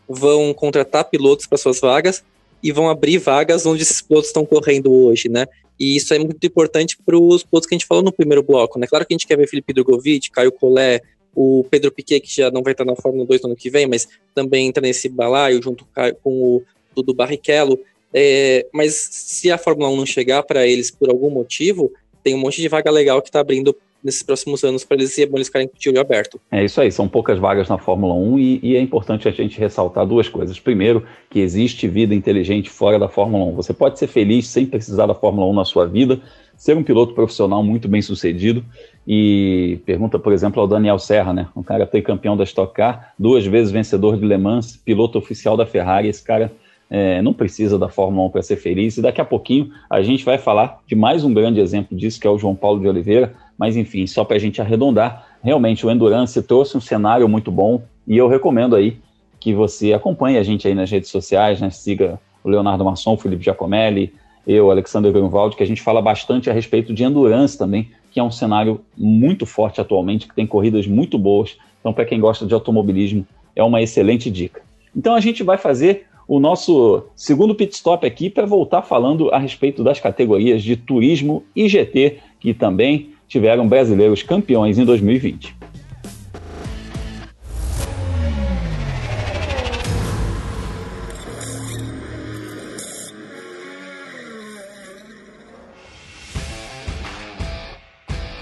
vão contratar pilotos para suas vagas e vão abrir vagas onde esses pilotos estão correndo hoje, né? E isso é muito importante para os pilotos que a gente falou no primeiro bloco, né? Claro que a gente quer ver Felipe Drogovic, Caio Collet, o Pedro Piquet, que já não vai estar na Fórmula 2 no ano que vem, mas também entra nesse balaio junto com o Dudu Barrichello. É, mas se a Fórmula 1 não chegar para eles por algum motivo, tem um monte de vaga legal que está abrindo nesses próximos anos para eles, eles ficarem com o tiro aberto.
É isso aí, são poucas vagas na Fórmula 1 e, e, é importante a gente ressaltar duas coisas. Primeiro, que existe vida inteligente fora da Fórmula 1. Você pode ser feliz sem precisar da Fórmula 1 na sua vida, ser um piloto profissional muito bem sucedido. E pergunta, por exemplo, ao Daniel Serra, né? Um cara campeão da Stock Car, duas vezes vencedor de Le Mans, piloto oficial da Ferrari. Esse cara é, não precisa da Fórmula 1 para ser feliz. E daqui a pouquinho a gente vai falar de mais um grande exemplo disso, que é o João Paulo de Oliveira. Mas enfim, só para a gente arredondar, realmente o Endurance trouxe um cenário muito bom e eu recomendo aí que você acompanhe a gente aí nas redes sociais, né? siga o Leonardo Masson, Felipe Giacomelli, eu, Alexander Grunwald, que a gente fala bastante a respeito de Endurance também, que é um cenário muito forte atualmente, que tem corridas muito boas. Então, para quem gosta de automobilismo, é uma excelente dica. Então, a gente vai fazer o nosso segundo pit stop aqui para voltar falando a respeito das categorias de turismo e GT, que também tiveram brasileiros campeões em 2020.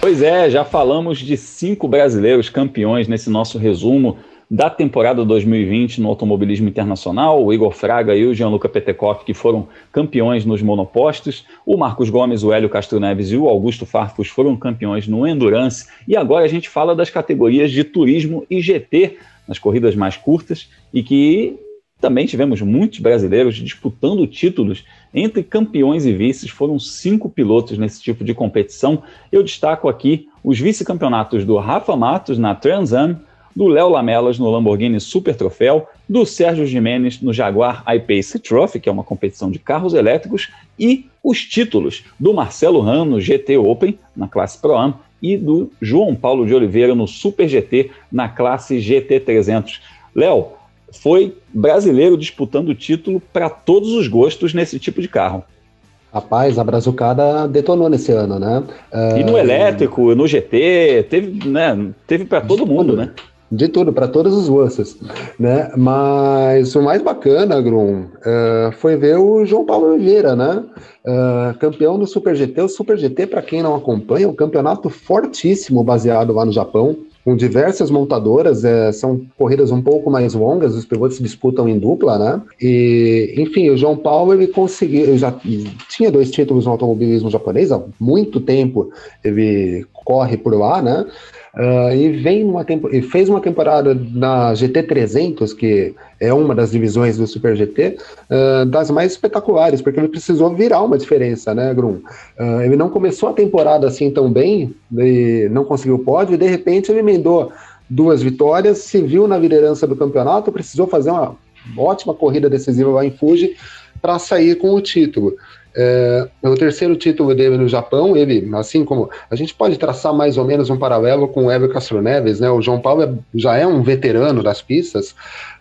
Pois é, já falamos de cinco brasileiros campeões nesse nosso resumo da temporada 2020 no automobilismo internacional, o Igor Fraga e o Gianluca Petekoff, que foram campeões nos monopostos, o Marcos Gomes, o Hélio Castro Neves e o Augusto Farfus foram campeões no Endurance, e agora a gente fala das categorias de turismo e GT, nas corridas mais curtas, e que também tivemos muitos brasileiros disputando títulos entre campeões e vices. Foram cinco pilotos nesse tipo de competição. Eu destaco aqui os vice-campeonatos do Rafa Matos na Trans Am, do Léo Lamelas no Lamborghini Super Troféu, do Sérgio Jimenez no Jaguar I-Pace Trophy, que é uma competição de carros elétricos, e os títulos do Marcelo Ran no GT Open, na classe Pro-Am, e do João Paulo de Oliveira no Super GT, na classe GT300. Léo, foi brasileiro disputando o título para todos os gostos nesse tipo de carro.
Rapaz, a Brazucada detonou nesse ano, né?
E no elétrico, no GT, teve, né, teve para todo mundo, né?
De tudo, para todos os gostos, né? Mas o mais bacana, Grum, uh, foi ver o João Paulo Oliveira, né? Uh, campeão do Super GT. O Super GT, para quem não acompanha, é um campeonato fortíssimo baseado lá no Japão, com diversas montadoras, é, são corridas um pouco mais longas, os pilotos disputam em dupla, né? E, enfim, o João Paulo ele conseguiu, já tinha dois títulos no automobilismo japonês há muito tempo, ele corre por lá, né? Uh, e vem uma e fez uma temporada na GT 300, que é uma das divisões do Super GT, uh, ah, das mais espetaculares, porque ele precisou virar uma diferença, né, Grum? Uh, ele não começou a temporada assim tão bem, não conseguiu pódio, e de repente ele emendou duas vitórias, se viu na liderança do campeonato, precisou fazer uma ótima corrida decisiva lá em Fuji para sair com o título. É, o terceiro título dele no Japão, ele, assim como a gente pode traçar mais ou menos um paralelo com o Hélio Castro Neves, né? O João Paulo é, já é um veterano das pistas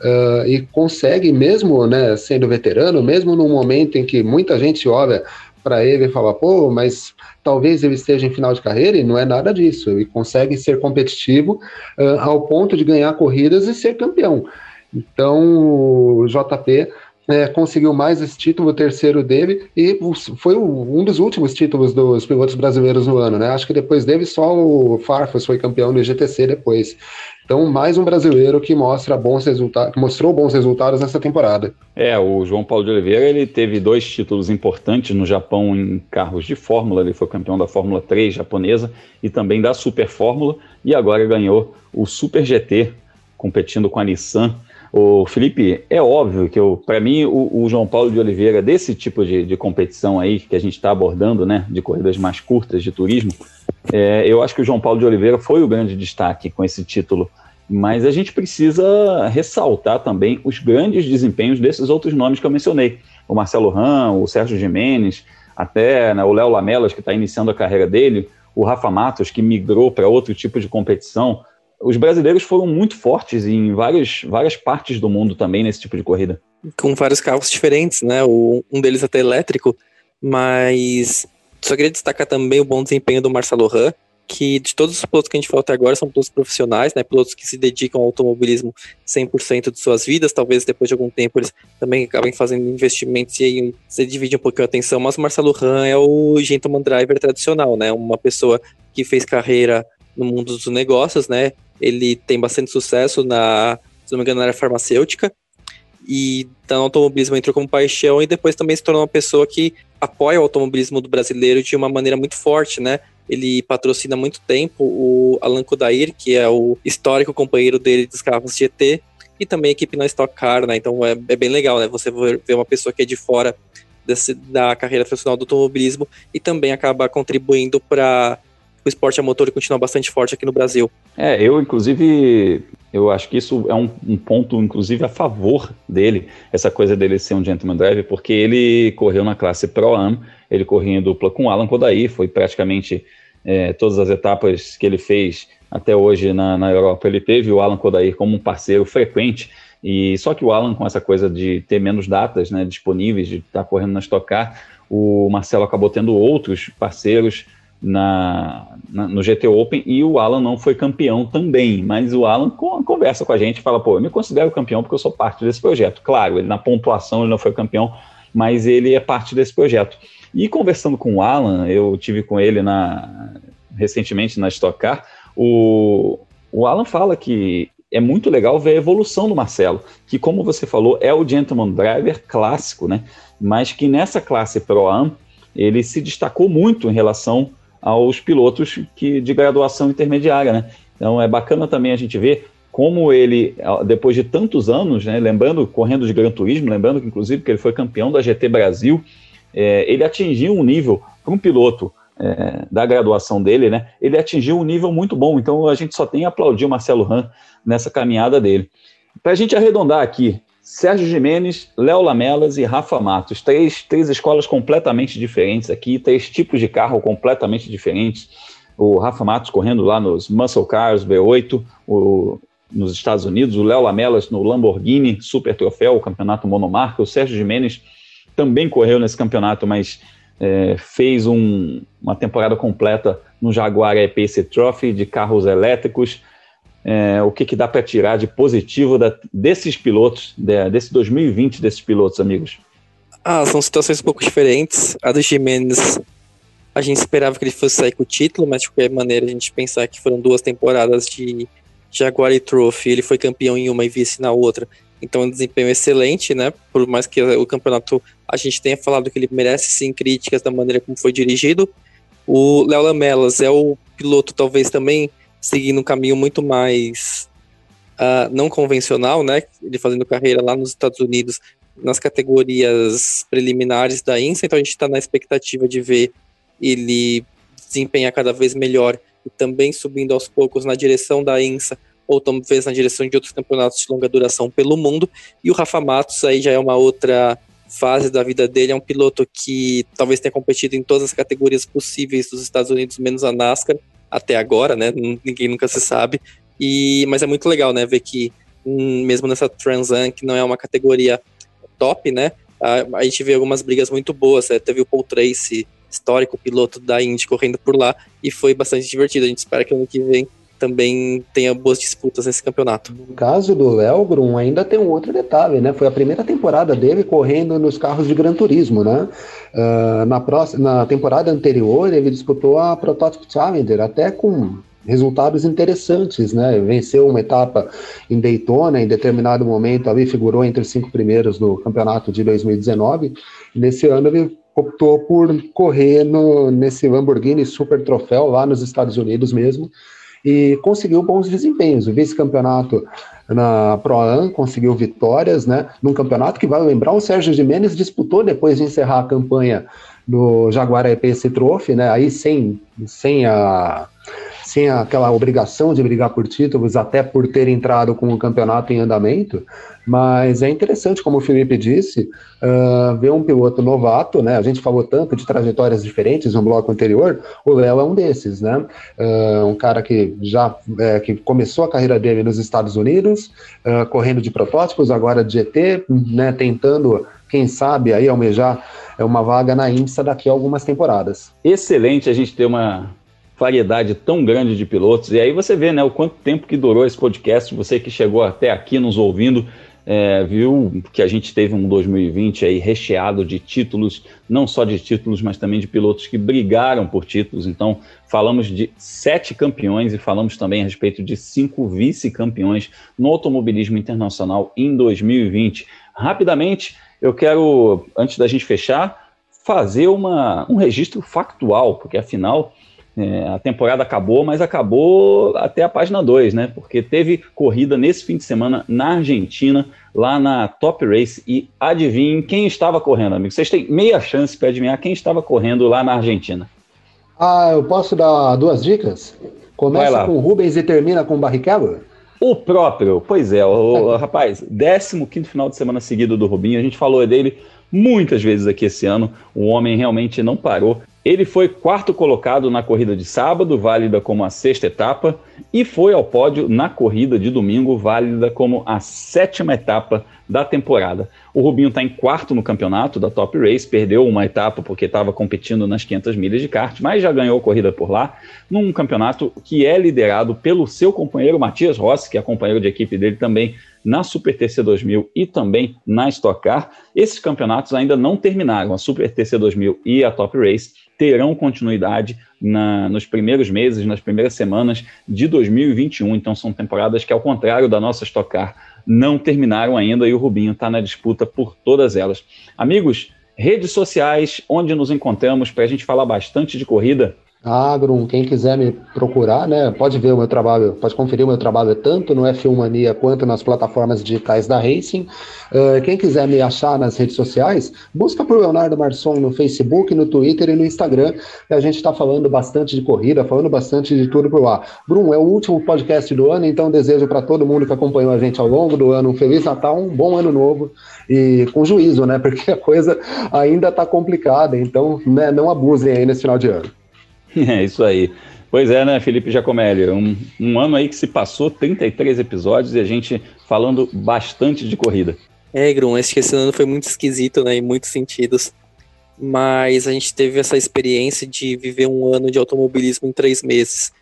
uh, e consegue, mesmo né, sendo veterano, mesmo no momento em que muita gente olha para ele e fala, pô, mas talvez ele esteja em final de carreira e não é nada disso. Ele consegue ser competitivo uh, ao ponto de ganhar corridas e ser campeão. Então, o JP é, conseguiu mais esse título, o terceiro dele, e foi um dos últimos títulos dos pilotos brasileiros no ano, né? Acho que depois dele só o Farfus foi campeão no GTC depois. Então, mais um brasileiro que mostra bons resultados, mostrou bons resultados nessa temporada.
É, o João Paulo de Oliveira, ele teve dois títulos importantes no Japão em carros de Fórmula, ele foi campeão da Fórmula 3 japonesa e também da Super Fórmula, e agora ganhou o Super GT, competindo com a Nissan o Felipe, é óbvio que para mim o, o, João Paulo de Oliveira, desse tipo de, de competição aí que a gente está abordando, né, de corridas mais curtas de turismo, é, eu acho que o João Paulo de Oliveira foi o grande destaque com esse título. Mas a gente precisa ressaltar também os grandes desempenhos desses outros nomes que eu mencionei. O Marcelo Ram, o Sérgio Jimenez, até né, o Léo Lamelas, que está iniciando a carreira dele, o Rafa Matos, que migrou para outro tipo de competição os brasileiros foram muito fortes em várias, várias partes do mundo também nesse tipo de corrida.
Com vários carros diferentes, né? O, um deles até elétrico, mas só queria destacar também o bom desempenho do Marcelo Ran, que de todos os pilotos que a gente falou até agora são pilotos profissionais, né? Pilotos que se dedicam ao automobilismo 100% de suas vidas, talvez depois de algum tempo eles também acabem fazendo investimentos e aí você divide um pouquinho a atenção, mas o Marcelo Ran é o gentleman driver tradicional, né? Uma pessoa que fez carreira no mundo dos negócios, né? Ele tem bastante sucesso na, se não me engano, na área farmacêutica. E então, o automobilismo entrou como paixão e depois também se tornou uma pessoa que apoia o automobilismo do brasileiro de uma maneira muito forte, né? Ele patrocina há muito tempo o Alan Kodair, que é o histórico companheiro dele dos carros GT, e também a equipe na Stock Car, né? Então é, é bem legal, né? Você ver uma pessoa que é de fora desse, da carreira profissional do automobilismo e também acaba contribuindo para o esporte a motor continua bastante forte aqui no Brasil.
É, eu inclusive, eu acho que isso é um, um, ponto, inclusive, a favor dele, essa coisa dele ser um gentleman driver, porque ele correu na classe Pro-Am, ele correu em dupla com Alan Kodaí, foi praticamente é, todas as etapas que ele fez até hoje na, na Europa, ele teve o Alan Kodair como um parceiro frequente, e só que o Alan, com essa coisa de ter menos datas né, disponíveis, de estar correndo na Stock Car, o Marcelo acabou tendo outros parceiros na, na, no GT Open e o Alan não foi campeão também, mas o Alan conversa com a gente e fala, pô, eu me considero campeão porque eu sou parte desse projeto. Claro, ele na pontuação ele não foi campeão, mas ele é parte desse projeto. E conversando com o Alan, eu tive com ele na, recentemente na Stock Car, o, o Alan fala que é muito legal ver a evolução do Marcelo, que como você falou, é o gentleman driver clássico, né? Mas que nessa classe Pro Am ele se destacou muito em relação aos pilotos que de graduação intermediária, né? Então é bacana também a gente ver como ele, depois de tantos anos, né, lembrando, correndo de Gran Turismo, lembrando que inclusive que ele foi campeão da GT Brasil, é, ele atingiu um nível para um piloto é, da graduação dele, né? Ele atingiu um nível muito bom. Então a gente só tem a aplaudir o Marcelo Ram nessa caminhada dele. Para a gente arredondar aqui, Sérgio Jimenez, Léo Lamelas e Rafa Matos. Três, três escolas completamente diferentes aqui, três tipos de carro completamente diferentes. O Rafa Matos correndo lá nos Muscle Cars V8 o, nos Estados Unidos, o Léo Lamelas no Lamborghini Super Troféu, o campeonato monomarca. O Sérgio Jimenez também correu nesse campeonato, mas é, fez um, uma temporada completa no Jaguar EPC Trophy de carros elétricos é, o que, que dá para tirar de positivo da, desses pilotos, de, desse 2020 desses pilotos, amigos?
Ah, são situações um pouco diferentes. A do Jimenez, a gente esperava que ele fosse sair com o título, mas de qualquer maneira a gente pensar que foram duas temporadas de Jaguar e Trophy, ele foi campeão em uma e vice na outra. Então, um desempenho excelente, né? Por mais que o campeonato a gente tenha falado que ele merece sim críticas da maneira como foi dirigido. O Léo Lamelas é o piloto, talvez também seguindo um caminho muito mais uh, não convencional, né? Ele fazendo carreira lá nos Estados Unidos nas categorias preliminares da INSA, então a gente está na expectativa de ver ele desempenhar cada vez melhor e também subindo aos poucos na direção da INSA ou talvez na direção de outros campeonatos de longa duração pelo mundo. E o Rafa Matos aí já é uma outra fase da vida dele, é um piloto que talvez tenha competido em todas as categorias possíveis dos Estados Unidos, menos a NASCAR, até agora, né? Ninguém nunca se sabe. E, mas é muito legal, né? Ver que hum, mesmo nessa Transan, que não é uma categoria top, né? A, a gente vê algumas brigas muito boas. Né? Teve o Paul Tracy, histórico piloto da Indy, correndo por lá, e foi bastante divertido. A gente espera que ano que vem também tenha boas disputas nesse campeonato.
No caso do Léo ainda tem um outro detalhe, né? Foi a primeira temporada dele correndo nos carros de Gran Turismo, né? Uh, na, próxima, na temporada anterior, ele disputou a Prototype Challenger, até com resultados interessantes, né? Venceu uma etapa em Daytona, em determinado momento ali figurou entre os cinco primeiros no campeonato de 2019. Nesse ano ele optou por correr no, nesse Lamborghini Super Troféu lá nos Estados Unidos mesmo e conseguiu bons desempenhos. O vice-campeonato na Pro-Am conseguiu vitórias, né? Num campeonato que vai lembrar o Sérgio Jimenez disputou depois de encerrar a campanha no Jaguar EPC Trophy, né? Aí sem, sem a sem aquela obrigação de brigar por títulos, até por ter entrado com o campeonato em andamento, mas é interessante, como o Felipe disse, uh, ver um piloto novato, né? A gente falou tanto de trajetórias diferentes no bloco anterior, o Léo é um desses, né? Uh, um cara que já é, que começou a carreira dele nos Estados Unidos, uh, correndo de protótipos, agora de GT, né? Tentando, quem sabe, aí almejar uma vaga na IMSA daqui a algumas temporadas.
Excelente a gente ter uma variedade tão grande de pilotos. E aí você vê né, o quanto tempo que durou esse podcast. Você que chegou até aqui nos ouvindo, é, viu que a gente teve um 2020 aí recheado de títulos, não só de títulos, mas também de pilotos que brigaram por títulos. Então, falamos de sete campeões e falamos também a respeito de cinco vice-campeões no automobilismo internacional em 2020. Rapidamente, eu quero, antes da gente fechar, fazer uma, um registro factual, porque afinal é, a temporada acabou, mas acabou até a página 2, né? Porque teve corrida nesse fim de semana na Argentina, lá na Top Race. E adivinhem quem estava correndo, amigo. Vocês têm meia chance para adivinhar quem estava correndo lá na Argentina.
Ah, eu posso dar duas dicas? Começa com Rubens e termina com Barrichello?
O próprio, pois é, o, o rapaz, 15 final de semana seguido do Rubinho, a gente falou dele muitas vezes aqui esse ano, o homem realmente não parou. Ele foi quarto colocado na corrida de sábado, válida como a sexta etapa, e foi ao pódio na corrida de domingo, válida como a sétima etapa da temporada. O Rubinho está em quarto no campeonato da Top Race, perdeu uma etapa porque estava competindo nas 500 milhas de kart, mas já ganhou corrida por lá, num campeonato que é liderado pelo seu companheiro Matias Rossi, que é companheiro de equipe dele também na Super TC 2000 e também na Stock Car. Esses campeonatos ainda não terminaram, a Super TC 2000 e a Top Race terão continuidade na, nos primeiros meses, nas primeiras semanas de 2021. Então, são temporadas que, ao contrário da nossa Stock Car, não terminaram ainda e o Rubinho está na disputa por todas elas. Amigos, redes sociais, onde nos encontramos para a gente falar bastante de corrida.
Agrum, quem quiser me procurar, né, pode ver o meu trabalho, pode conferir o meu trabalho tanto no F1 Mania quanto nas plataformas digitais da Racing. Uh, quem quiser me achar nas redes sociais, busca por Leonardo Marçom no Facebook, no Twitter e no Instagram. A gente está falando bastante de corrida, falando bastante de tudo por lá. Brum, é o último podcast do ano, então desejo para todo mundo que acompanhou a gente ao longo do ano um Feliz Natal, um bom ano novo e com juízo, né, porque a coisa ainda está complicada, então né, não abusem aí nesse final de ano.
É isso aí. Pois é, né, Felipe Giacomelli? Um, um ano aí que se passou 33 episódios e a gente falando bastante de corrida.
É, Grum, esse, esse ano foi muito esquisito, né, em muitos sentidos. Mas a gente teve essa experiência de viver um ano de automobilismo em três meses.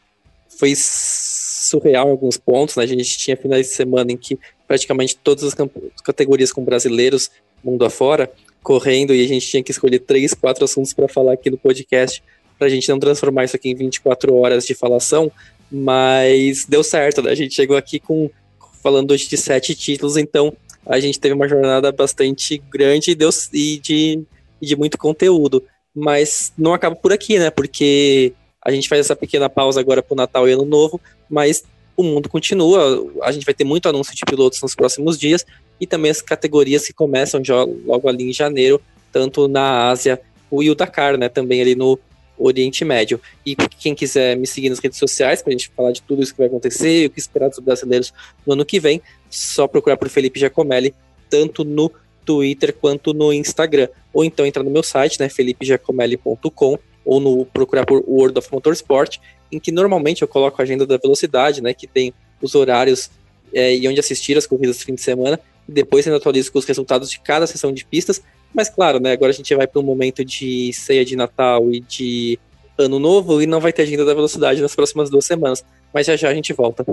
Foi surreal em alguns pontos, né? A gente tinha finais de semana em que praticamente todas as categorias com brasileiros, mundo afora, correndo, e a gente tinha que escolher três, quatro assuntos para falar aqui no podcast para a gente não transformar isso aqui em 24 horas de falação, mas deu certo, né? A gente chegou aqui com falando hoje de sete títulos, então a gente teve uma jornada bastante grande e, deu, e de, de muito conteúdo. Mas não acaba por aqui, né? Porque a gente faz essa pequena pausa agora para o Natal e Ano Novo, mas o mundo continua. A gente vai ter muito anúncio de pilotos nos próximos dias e também as categorias que começam já logo ali em janeiro, tanto na Ásia o o Dakar, né? Também ali no, Oriente Médio. E quem quiser me seguir nas redes sociais para a gente falar de tudo isso que vai acontecer e o que esperar dos brasileiros no ano que vem, só procurar por Felipe Giacomelli, tanto no Twitter quanto no Instagram. Ou então entrar no meu site, né, felipegiacomelli.com, ou no procurar por World of Motorsport, em que normalmente eu coloco a agenda da velocidade, né, que tem os horários é, e onde assistir as corridas do fim de semana, e depois ainda atualizo com os resultados de cada sessão de pistas mas claro, né? Agora a gente vai para um momento de ceia de Natal e de Ano Novo e não vai ter agenda da velocidade nas próximas duas semanas. Mas já já a gente volta.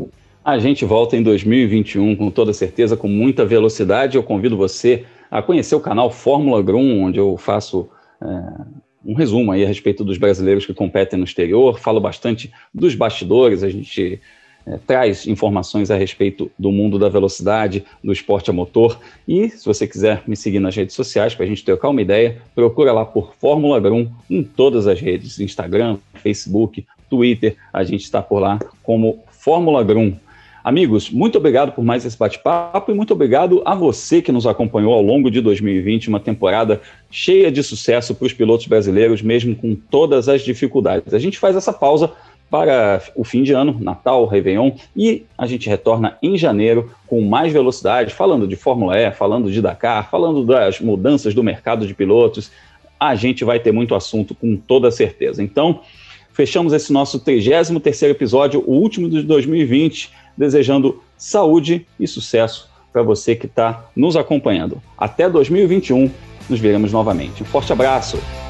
A gente volta em 2021 com toda certeza, com muita velocidade. Eu convido você a conhecer o canal Fórmula Grum, onde eu faço é, um resumo aí a respeito dos brasileiros que competem no exterior. Falo bastante dos bastidores. A gente é, traz informações a respeito do mundo da velocidade, do esporte a motor. E se você quiser me seguir nas redes sociais para a gente trocar uma ideia, procura lá por Fórmula Grum em todas as redes: Instagram, Facebook, Twitter. A gente está por lá como Fórmula Grum. Amigos, muito obrigado por mais esse bate-papo e muito obrigado a você que nos acompanhou ao longo de 2020, uma temporada cheia de sucesso para os pilotos brasileiros, mesmo com todas as dificuldades. A gente faz essa pausa para o fim de ano, Natal, Réveillon, e a gente retorna em janeiro com mais velocidade, falando de Fórmula E, falando de Dakar, falando das mudanças do mercado de pilotos. A gente vai ter muito assunto com toda certeza. Então, fechamos esse nosso 33 episódio, o último de 2020, desejando saúde e sucesso para você que está nos acompanhando. Até 2021, nos veremos novamente. Um forte abraço!